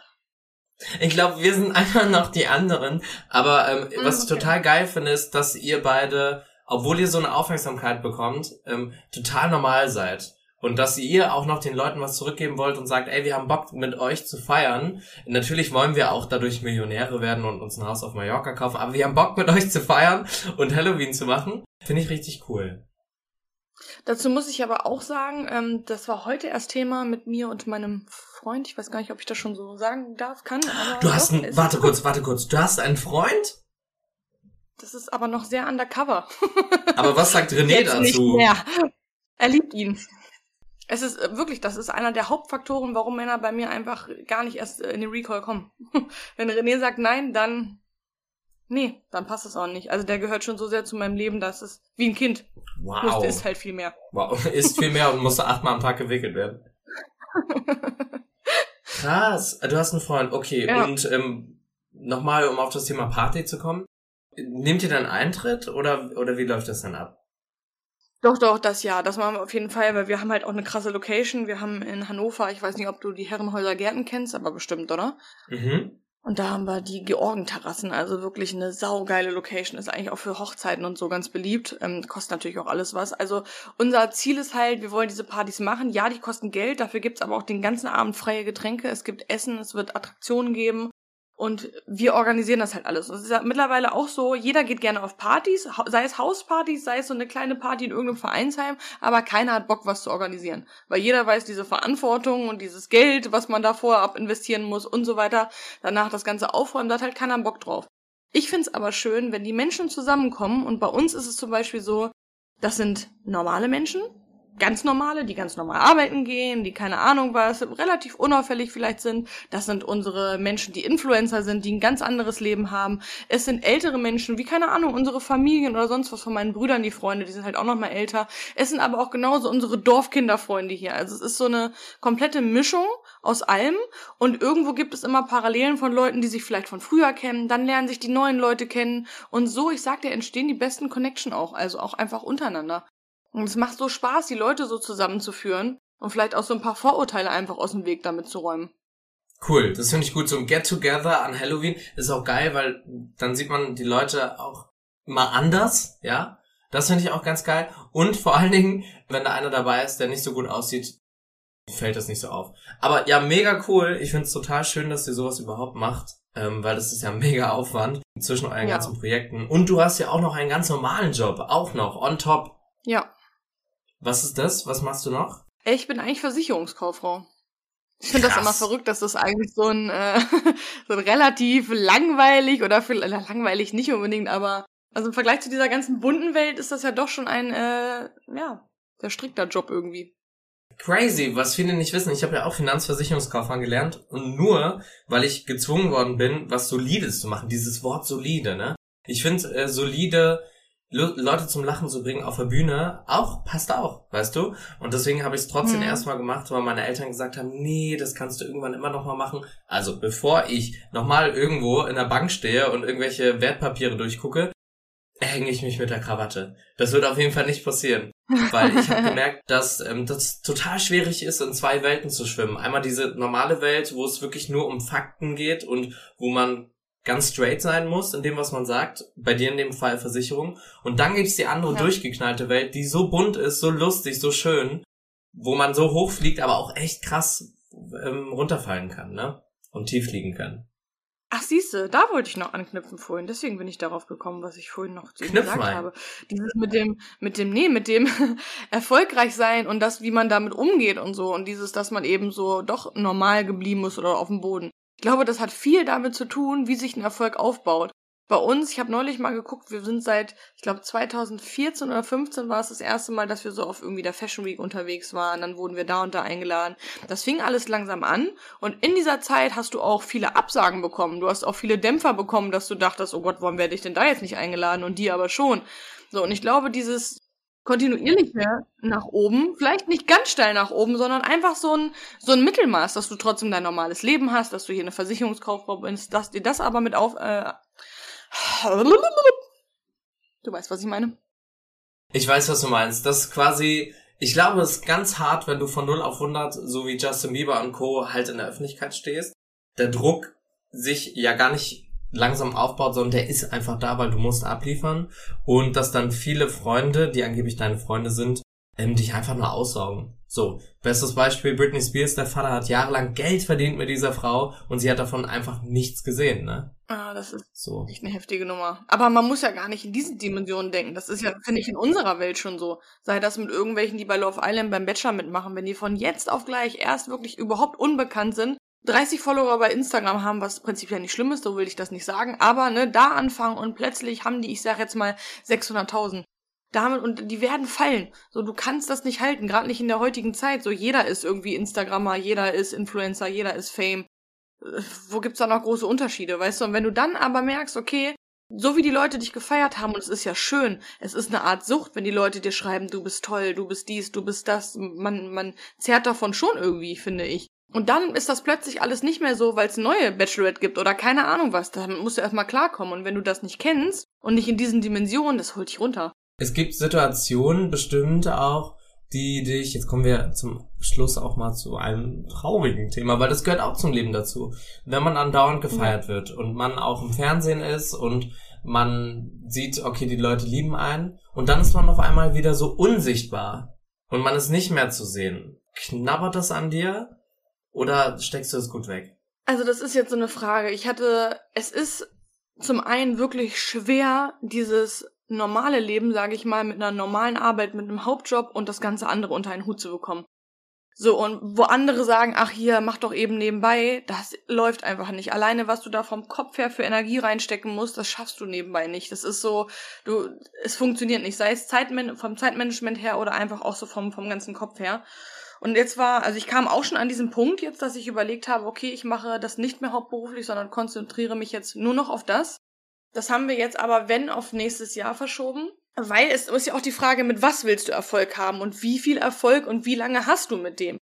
Ich glaube, wir sind einfach noch die anderen. Aber ähm, mm, was ich total geil finde, ist, dass ihr beide, obwohl ihr so eine Aufmerksamkeit bekommt, ähm, total normal seid. Und dass ihr auch noch den Leuten was zurückgeben wollt und sagt, ey, wir haben Bock mit euch zu feiern. Natürlich wollen wir auch dadurch Millionäre werden und uns ein Haus auf Mallorca kaufen, aber wir haben Bock mit euch zu feiern und Halloween zu machen. Finde ich richtig cool. Dazu muss ich aber auch sagen, ähm, das war heute erst Thema mit mir und meinem Freund. Ich weiß gar nicht, ob ich das schon so sagen darf, kann. Du hast einen, warte kurz, warte kurz. Du hast einen Freund? Das ist aber noch sehr undercover. aber was sagt René Jetzt dazu? Nicht mehr. Er liebt ihn. Es ist äh, wirklich, das ist einer der Hauptfaktoren, warum Männer bei mir einfach gar nicht erst in den Recall kommen. Wenn René sagt nein, dann nee, dann passt es auch nicht. Also der gehört schon so sehr zu meinem Leben, dass es wie ein Kind. Wow. Musste ist halt viel mehr. Wow, ist viel mehr und musste achtmal am Tag gewickelt werden. Krass, du hast einen Freund, okay. Ja. Und ähm, nochmal, um auf das Thema Party zu kommen. Nehmt ihr dann Eintritt oder, oder wie läuft das dann ab? Doch, doch, das ja. Das machen wir auf jeden Fall, weil wir haben halt auch eine krasse Location. Wir haben in Hannover, ich weiß nicht, ob du die Herrenhäuser Gärten kennst, aber bestimmt, oder? Mhm. Und da haben wir die Georgenterrassen, also wirklich eine saugeile Location. Ist eigentlich auch für Hochzeiten und so ganz beliebt. Ähm, kostet natürlich auch alles was. Also unser Ziel ist halt, wir wollen diese Partys machen. Ja, die kosten Geld, dafür gibt's aber auch den ganzen Abend freie Getränke. Es gibt Essen, es wird Attraktionen geben. Und wir organisieren das halt alles. Und es ist ja mittlerweile auch so, jeder geht gerne auf Partys, sei es Hauspartys, sei es so eine kleine Party in irgendeinem Vereinsheim, aber keiner hat Bock, was zu organisieren. Weil jeder weiß diese Verantwortung und dieses Geld, was man da vorab investieren muss und so weiter, danach das Ganze aufräumen, da hat halt keiner Bock drauf. Ich find's aber schön, wenn die Menschen zusammenkommen und bei uns ist es zum Beispiel so, das sind normale Menschen, ganz normale, die ganz normal arbeiten gehen, die keine Ahnung was, relativ unauffällig vielleicht sind. Das sind unsere Menschen, die Influencer sind, die ein ganz anderes Leben haben. Es sind ältere Menschen, wie keine Ahnung, unsere Familien oder sonst was von meinen Brüdern, die Freunde, die sind halt auch noch mal älter. Es sind aber auch genauso unsere Dorfkinderfreunde hier. Also es ist so eine komplette Mischung aus allem und irgendwo gibt es immer Parallelen von Leuten, die sich vielleicht von früher kennen, dann lernen sich die neuen Leute kennen und so, ich sag dir, entstehen die besten Connection auch, also auch einfach untereinander. Und es macht so Spaß, die Leute so zusammenzuführen und vielleicht auch so ein paar Vorurteile einfach aus dem Weg damit zu räumen. Cool, das finde ich gut. So ein Get-Together an Halloween ist auch geil, weil dann sieht man die Leute auch mal anders, ja. Das finde ich auch ganz geil. Und vor allen Dingen, wenn da einer dabei ist, der nicht so gut aussieht, fällt das nicht so auf. Aber ja, mega cool. Ich finde es total schön, dass ihr sowas überhaupt macht, ähm, weil das ist ja mega Aufwand zwischen euren ja. ganzen Projekten. Und du hast ja auch noch einen ganz normalen Job, auch noch, on top. Ja. Was ist das? Was machst du noch? Ich bin eigentlich Versicherungskauffrau. Ich finde das immer verrückt, dass das eigentlich so ein, äh, so ein relativ langweilig oder viel, äh, langweilig nicht unbedingt, aber also im Vergleich zu dieser ganzen bunten Welt ist das ja doch schon ein, äh, ja, sehr strikter Job irgendwie. Crazy, was viele nicht wissen. Ich habe ja auch Finanzversicherungskaufmann gelernt und nur, weil ich gezwungen worden bin, was Solides zu machen. Dieses Wort solide, ne? Ich finde äh, solide Leute zum Lachen zu bringen auf der Bühne, auch, passt auch, weißt du? Und deswegen habe ich es trotzdem mhm. erstmal gemacht, weil meine Eltern gesagt haben, nee, das kannst du irgendwann immer noch mal machen. Also bevor ich nochmal irgendwo in der Bank stehe und irgendwelche Wertpapiere durchgucke, hänge ich mich mit der Krawatte. Das wird auf jeden Fall nicht passieren. Weil ich habe gemerkt, dass ähm, das total schwierig ist, in zwei Welten zu schwimmen. Einmal diese normale Welt, wo es wirklich nur um Fakten geht und wo man ganz straight sein muss in dem, was man sagt. Bei dir in dem Fall Versicherung. Und dann gibt's die andere ja. durchgeknallte Welt, die so bunt ist, so lustig, so schön, wo man so hoch fliegt, aber auch echt krass ähm, runterfallen kann, ne? Und tief fliegen kann. Ach, siehste, da wollte ich noch anknüpfen vorhin. Deswegen bin ich darauf gekommen, was ich vorhin noch zu gesagt ein. habe. Dieses mit dem, mit dem, nee, mit dem erfolgreich sein und das, wie man damit umgeht und so. Und dieses, dass man eben so doch normal geblieben ist oder auf dem Boden. Ich glaube, das hat viel damit zu tun, wie sich ein Erfolg aufbaut. Bei uns, ich habe neulich mal geguckt, wir sind seit, ich glaube 2014 oder 15 war es das erste Mal, dass wir so auf irgendwie der Fashion Week unterwegs waren. Dann wurden wir da und da eingeladen. Das fing alles langsam an und in dieser Zeit hast du auch viele Absagen bekommen. Du hast auch viele Dämpfer bekommen, dass du dachtest, oh Gott, warum werde ich denn da jetzt nicht eingeladen und die aber schon. So, und ich glaube, dieses kontinuierlicher nach oben, vielleicht nicht ganz steil nach oben, sondern einfach so ein, so ein Mittelmaß, dass du trotzdem dein normales Leben hast, dass du hier eine Versicherungskauffrau bist, dass dir das aber mit auf, äh, du weißt, was ich meine. Ich weiß, was du meinst. Das ist quasi, ich glaube, es ist ganz hart, wenn du von 0 auf 100, so wie Justin Bieber und Co. halt in der Öffentlichkeit stehst. Der Druck sich ja gar nicht langsam aufbaut, sondern der ist einfach da, weil du musst abliefern. Und dass dann viele Freunde, die angeblich deine Freunde sind, ähm, dich einfach nur aussaugen. So, bestes Beispiel, Britney Spears, der Vater hat jahrelang Geld verdient mit dieser Frau und sie hat davon einfach nichts gesehen, ne? Ah, das ist so. echt eine heftige Nummer. Aber man muss ja gar nicht in diesen Dimensionen denken. Das ist ja, finde ich, in unserer Welt schon so. Sei das mit irgendwelchen, die bei Love Island beim Bachelor mitmachen, wenn die von jetzt auf gleich erst wirklich überhaupt unbekannt sind 30 Follower bei Instagram haben, was prinzipiell nicht schlimm ist, so will ich das nicht sagen, aber ne, da anfangen und plötzlich haben die, ich sag jetzt mal, 600.000. Damit, und die werden fallen. So, du kannst das nicht halten, gerade nicht in der heutigen Zeit. So, jeder ist irgendwie Instagrammer, jeder ist Influencer, jeder ist Fame. Äh, wo gibt's da noch große Unterschiede, weißt du? Und wenn du dann aber merkst, okay, so wie die Leute dich gefeiert haben, und es ist ja schön, es ist eine Art Sucht, wenn die Leute dir schreiben, du bist toll, du bist dies, du bist das, man, man zerrt davon schon irgendwie, finde ich. Und dann ist das plötzlich alles nicht mehr so, weil es neue Bachelorette gibt oder keine Ahnung was. Da musst du erstmal klarkommen. Und wenn du das nicht kennst und nicht in diesen Dimensionen, das holt dich runter. Es gibt Situationen bestimmt auch, die dich, jetzt kommen wir zum Schluss auch mal zu einem traurigen Thema, weil das gehört auch zum Leben dazu. Wenn man andauernd gefeiert wird und man auch im Fernsehen ist und man sieht, okay, die Leute lieben einen und dann ist man auf einmal wieder so unsichtbar und man ist nicht mehr zu sehen. Knabbert das an dir? Oder steckst du es gut weg? Also das ist jetzt so eine Frage. Ich hatte, es ist zum einen wirklich schwer, dieses normale Leben, sage ich mal, mit einer normalen Arbeit, mit einem Hauptjob und das ganze andere unter einen Hut zu bekommen. So, und wo andere sagen, ach hier, mach doch eben nebenbei, das läuft einfach nicht. Alleine, was du da vom Kopf her für Energie reinstecken musst, das schaffst du nebenbei nicht. Das ist so, du, es funktioniert nicht. Sei es Zeitman vom Zeitmanagement her oder einfach auch so vom, vom ganzen Kopf her. Und jetzt war, also ich kam auch schon an diesen Punkt jetzt, dass ich überlegt habe, okay, ich mache das nicht mehr hauptberuflich, sondern konzentriere mich jetzt nur noch auf das. Das haben wir jetzt aber, wenn, auf nächstes Jahr verschoben. Weil es ist ja auch die Frage, mit was willst du Erfolg haben und wie viel Erfolg und wie lange hast du mit dem?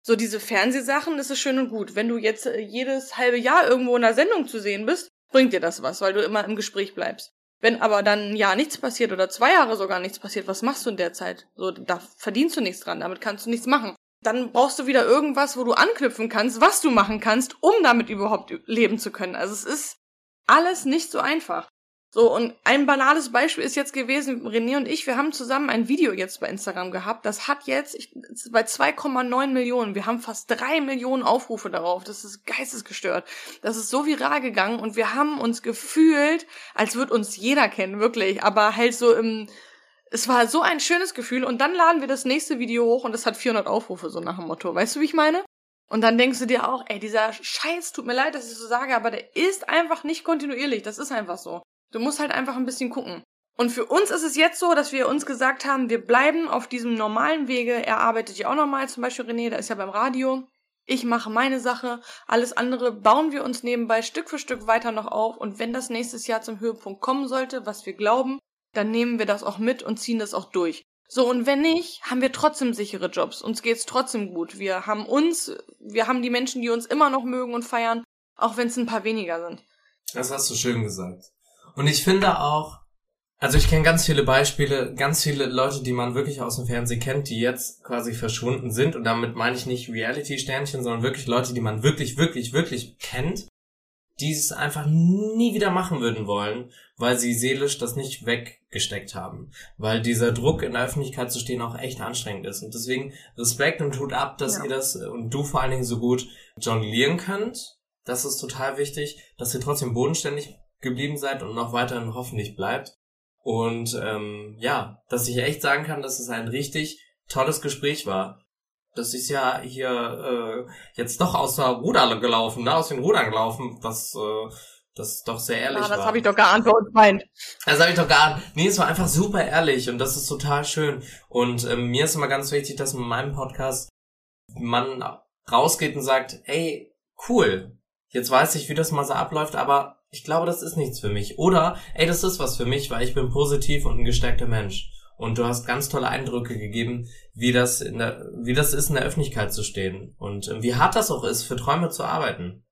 So diese Fernsehsachen, das ist schön und gut. Wenn du jetzt äh, jedes halbe Jahr irgendwo in einer Sendung zu sehen bist, bringt dir das was, weil du immer im Gespräch bleibst. Wenn aber dann ein Jahr nichts passiert oder zwei Jahre sogar nichts passiert, was machst du in der Zeit? So, da verdienst du nichts dran, damit kannst du nichts machen dann brauchst du wieder irgendwas, wo du anknüpfen kannst, was du machen kannst, um damit überhaupt leben zu können. Also es ist alles nicht so einfach. So, und ein banales Beispiel ist jetzt gewesen, René und ich, wir haben zusammen ein Video jetzt bei Instagram gehabt. Das hat jetzt ich, bei 2,9 Millionen. Wir haben fast drei Millionen Aufrufe darauf. Das ist geistesgestört. Das ist so viral gegangen und wir haben uns gefühlt, als würde uns jeder kennen, wirklich. Aber halt so im, es war so ein schönes Gefühl und dann laden wir das nächste Video hoch und es hat 400 Aufrufe, so nach dem Motto. Weißt du, wie ich meine? Und dann denkst du dir auch, ey, dieser Scheiß, tut mir leid, dass ich so sage, aber der ist einfach nicht kontinuierlich. Das ist einfach so. Du musst halt einfach ein bisschen gucken. Und für uns ist es jetzt so, dass wir uns gesagt haben, wir bleiben auf diesem normalen Wege. Er arbeitet ja auch nochmal, zum Beispiel René, der ist ja beim Radio. Ich mache meine Sache. Alles andere bauen wir uns nebenbei Stück für Stück weiter noch auf. Und wenn das nächstes Jahr zum Höhepunkt kommen sollte, was wir glauben, dann nehmen wir das auch mit und ziehen das auch durch. So, und wenn nicht, haben wir trotzdem sichere Jobs. Uns geht's trotzdem gut. Wir haben uns, wir haben die Menschen, die uns immer noch mögen und feiern, auch wenn es ein paar weniger sind. Das hast du schön gesagt. Und ich finde auch, also ich kenne ganz viele Beispiele, ganz viele Leute, die man wirklich aus dem Fernsehen kennt, die jetzt quasi verschwunden sind. Und damit meine ich nicht Reality-Sternchen, sondern wirklich Leute, die man wirklich, wirklich, wirklich kennt die es einfach nie wieder machen würden wollen, weil sie seelisch das nicht weggesteckt haben. Weil dieser Druck in der Öffentlichkeit zu stehen auch echt anstrengend ist. Und deswegen Respekt und tut ab, dass ja. ihr das und du vor allen Dingen so gut jonglieren könnt. Das ist total wichtig, dass ihr trotzdem bodenständig geblieben seid und noch weiterhin hoffentlich bleibt. Und ähm, ja, dass ich echt sagen kann, dass es ein richtig tolles Gespräch war das ist ja hier äh, jetzt doch aus der Ruder gelaufen, ne? aus den Rudern gelaufen, das, äh, das doch sehr ehrlich ah, das habe ich doch geahnt, wer uns meint. Das habe ich doch geahnt. Nee, es war einfach super ehrlich und das ist total schön. Und ähm, mir ist immer ganz wichtig, dass in meinem Podcast man rausgeht und sagt, ey, cool, jetzt weiß ich, wie das mal so abläuft, aber ich glaube, das ist nichts für mich. Oder, ey, das ist was für mich, weil ich bin positiv und ein gestärkter Mensch. Und du hast ganz tolle Eindrücke gegeben, wie das in der, wie das ist, in der Öffentlichkeit zu stehen und äh, wie hart das auch ist, für Träume zu arbeiten.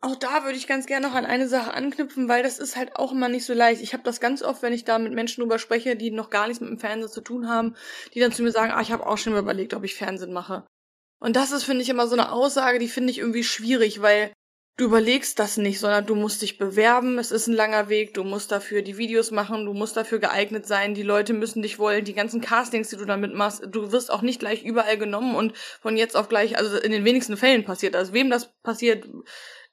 Auch da würde ich ganz gerne noch an eine Sache anknüpfen, weil das ist halt auch immer nicht so leicht. Ich habe das ganz oft, wenn ich da mit Menschen drüber spreche, die noch gar nichts mit dem Fernsehen zu tun haben, die dann zu mir sagen, ah, ich habe auch schon mal überlegt, ob ich Fernsehen mache. Und das ist, finde ich, immer so eine Aussage, die finde ich irgendwie schwierig, weil du überlegst das nicht, sondern du musst dich bewerben, es ist ein langer Weg, du musst dafür die Videos machen, du musst dafür geeignet sein, die Leute müssen dich wollen, die ganzen Castings, die du damit machst, du wirst auch nicht gleich überall genommen und von jetzt auf gleich, also in den wenigsten Fällen passiert das. Wem das passiert,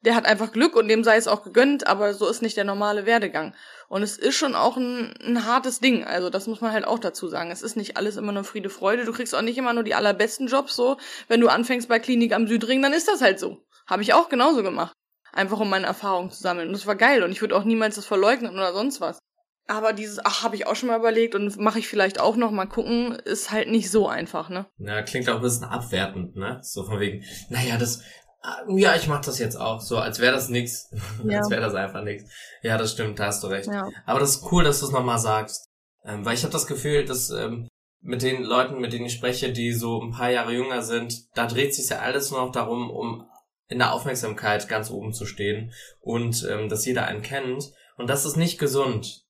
der hat einfach Glück und dem sei es auch gegönnt, aber so ist nicht der normale Werdegang. Und es ist schon auch ein, ein hartes Ding, also das muss man halt auch dazu sagen. Es ist nicht alles immer nur Friede, Freude, du kriegst auch nicht immer nur die allerbesten Jobs so. Wenn du anfängst bei Klinik am Südring, dann ist das halt so. Habe ich auch genauso gemacht. Einfach um meine Erfahrungen zu sammeln. Und das war geil und ich würde auch niemals das verleugnen oder sonst was. Aber dieses, ach, habe ich auch schon mal überlegt und mache ich vielleicht auch noch mal gucken, ist halt nicht so einfach, ne? Ja, klingt auch ein bisschen abwertend, ne? So von wegen, naja, das, ah, ja, ich mach das jetzt auch, so als wäre das nix, ja. als wäre das einfach nix. Ja, das stimmt, da hast du recht. Ja. Aber das ist cool, dass du es nochmal sagst. Ähm, weil ich habe das Gefühl, dass ähm, mit den Leuten, mit denen ich spreche, die so ein paar Jahre jünger sind, da dreht sich ja alles nur noch darum, um in der Aufmerksamkeit ganz oben zu stehen und ähm, dass jeder einen kennt. Und das ist nicht gesund.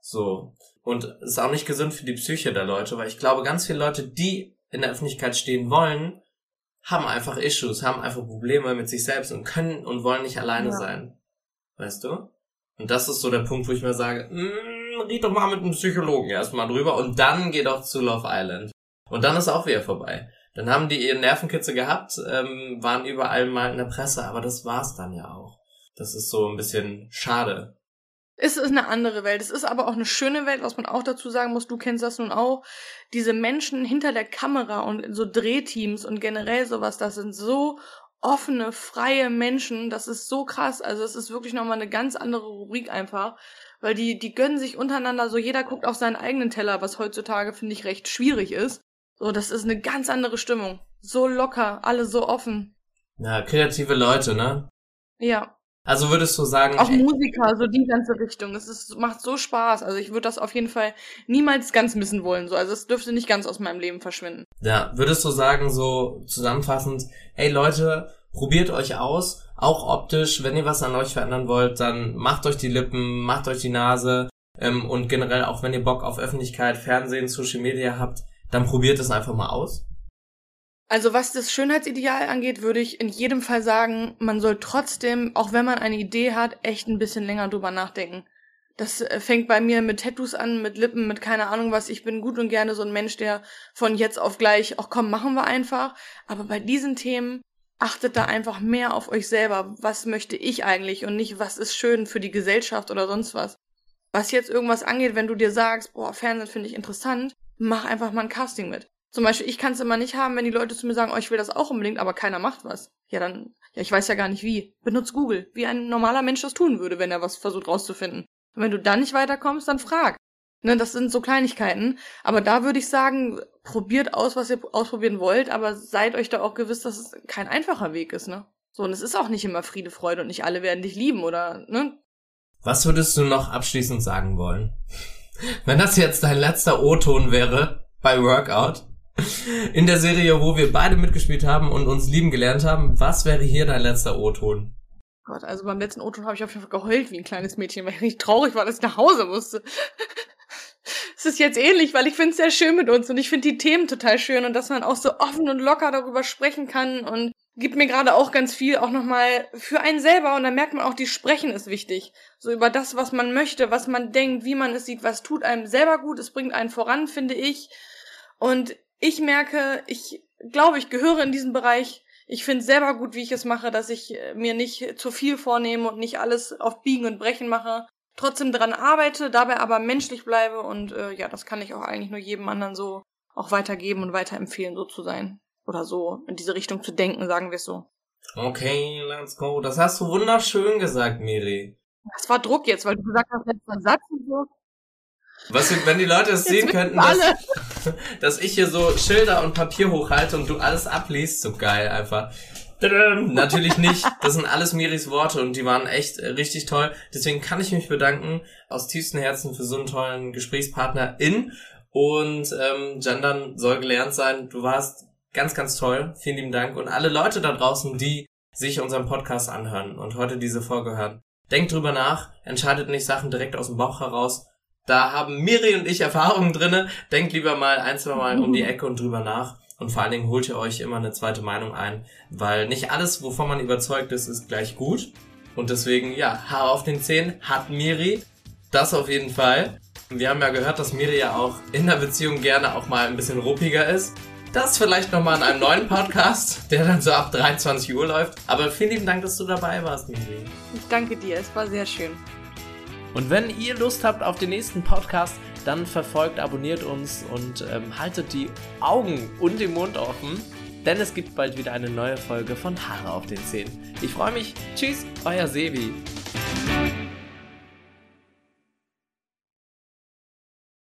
So. Und ist auch nicht gesund für die Psyche der Leute, weil ich glaube, ganz viele Leute, die in der Öffentlichkeit stehen wollen, haben einfach Issues, haben einfach Probleme mit sich selbst und können und wollen nicht alleine ja. sein. Weißt du? Und das ist so der Punkt, wo ich mir sage, mm, red doch mal mit einem Psychologen erstmal drüber und dann geh doch zu Love Island. Und dann ist auch wieder vorbei. Dann haben die ihren Nervenkitzel gehabt, ähm, waren überall mal in der Presse, aber das war's dann ja auch. Das ist so ein bisschen schade. Es ist eine andere Welt. Es ist aber auch eine schöne Welt, was man auch dazu sagen muss. Du kennst das nun auch. Diese Menschen hinter der Kamera und so Drehteams und generell sowas, das sind so offene, freie Menschen. Das ist so krass. Also es ist wirklich nochmal eine ganz andere Rubrik einfach. Weil die, die gönnen sich untereinander so, jeder guckt auf seinen eigenen Teller, was heutzutage, finde ich, recht schwierig ist. So, das ist eine ganz andere Stimmung. So locker, alle so offen. Ja, kreative Leute, ne? Ja. Also würdest du sagen. Auch ey, Musiker, so die ganze Richtung. Es ist, macht so Spaß. Also ich würde das auf jeden Fall niemals ganz missen wollen. So, also es dürfte nicht ganz aus meinem Leben verschwinden. Ja, würdest du sagen, so zusammenfassend, hey Leute, probiert euch aus, auch optisch, wenn ihr was an euch verändern wollt, dann macht euch die Lippen, macht euch die Nase ähm, und generell auch wenn ihr Bock auf Öffentlichkeit, Fernsehen, Social Media habt, dann probiert es einfach mal aus. Also was das Schönheitsideal angeht, würde ich in jedem Fall sagen, man soll trotzdem, auch wenn man eine Idee hat, echt ein bisschen länger drüber nachdenken. Das äh, fängt bei mir mit Tattoos an, mit Lippen, mit keine Ahnung was. Ich bin gut und gerne so ein Mensch, der von jetzt auf gleich, ach komm, machen wir einfach. Aber bei diesen Themen achtet da einfach mehr auf euch selber. Was möchte ich eigentlich und nicht, was ist schön für die Gesellschaft oder sonst was. Was jetzt irgendwas angeht, wenn du dir sagst, boah, Fernsehen finde ich interessant, mach einfach mal ein Casting mit. Zum Beispiel, ich kann es immer nicht haben, wenn die Leute zu mir sagen, oh, ich will das auch unbedingt, aber keiner macht was. Ja, dann, ja, ich weiß ja gar nicht wie. Benutzt Google, wie ein normaler Mensch das tun würde, wenn er was versucht rauszufinden. Und wenn du dann nicht weiterkommst, dann frag. Ne, das sind so Kleinigkeiten. Aber da würde ich sagen, probiert aus, was ihr ausprobieren wollt, aber seid euch da auch gewiss, dass es kein einfacher Weg ist, ne? So, und es ist auch nicht immer Friede, Freude und nicht alle werden dich lieben oder, ne? Was würdest du noch abschließend sagen wollen? Wenn das jetzt dein letzter O-Ton wäre bei Workout, in der Serie, wo wir beide mitgespielt haben und uns lieben gelernt haben, was wäre hier dein letzter O-Ton? Gott, also beim letzten O-Ton habe ich auf jeden Fall geheult wie ein kleines Mädchen, weil ich nicht traurig war, dass ich nach Hause musste. es ist jetzt ähnlich, weil ich finde es sehr schön mit uns und ich finde die Themen total schön und dass man auch so offen und locker darüber sprechen kann und gibt mir gerade auch ganz viel auch nochmal für einen selber und da merkt man auch, die Sprechen ist wichtig. So über das, was man möchte, was man denkt, wie man es sieht, was tut einem selber gut, es bringt einen voran, finde ich. Und ich merke, ich glaube, ich gehöre in diesen Bereich. Ich finde selber gut, wie ich es mache, dass ich mir nicht zu viel vornehme und nicht alles auf Biegen und Brechen mache. Trotzdem dran arbeite, dabei aber menschlich bleibe und äh, ja, das kann ich auch eigentlich nur jedem anderen so auch weitergeben und weiterempfehlen, so zu sein oder so in diese Richtung zu denken, sagen wir es so. Okay, let's go. Das hast du wunderschön gesagt, Miri. Das war Druck jetzt, weil du gesagt hast, letzter Satz und so. Was, wenn die Leute es sehen könnten, dass, dass ich hier so Schilder und Papier hochhalte und du alles abliest, so geil einfach. Natürlich nicht. Das sind alles Miris Worte und die waren echt äh, richtig toll. Deswegen kann ich mich bedanken aus tiefstem Herzen für so einen tollen Gesprächspartner in Und ähm, Gendern soll gelernt sein. Du warst ganz, ganz toll. Vielen lieben Dank. Und alle Leute da draußen, die sich unseren Podcast anhören und heute diese Folge hören. Denkt drüber nach, entscheidet nicht Sachen direkt aus dem Bauch heraus. Da haben Miri und ich Erfahrungen drinne. Denkt lieber mal ein, zwei Mal um die Ecke und drüber nach. Und vor allen Dingen holt ihr euch immer eine zweite Meinung ein, weil nicht alles, wovon man überzeugt ist, ist gleich gut. Und deswegen, ja, Haar auf den Zehen hat Miri. Das auf jeden Fall. Wir haben ja gehört, dass Miri ja auch in der Beziehung gerne auch mal ein bisschen ruppiger ist. Das vielleicht nochmal in einem neuen Podcast, der dann so ab 23 Uhr läuft. Aber vielen lieben Dank, dass du dabei warst, Miri. Ich danke dir, es war sehr schön. Und wenn ihr Lust habt auf den nächsten Podcast, dann verfolgt, abonniert uns und ähm, haltet die Augen und den Mund offen, denn es gibt bald wieder eine neue Folge von Haare auf den Zähnen. Ich freue mich. Tschüss, euer Sevi.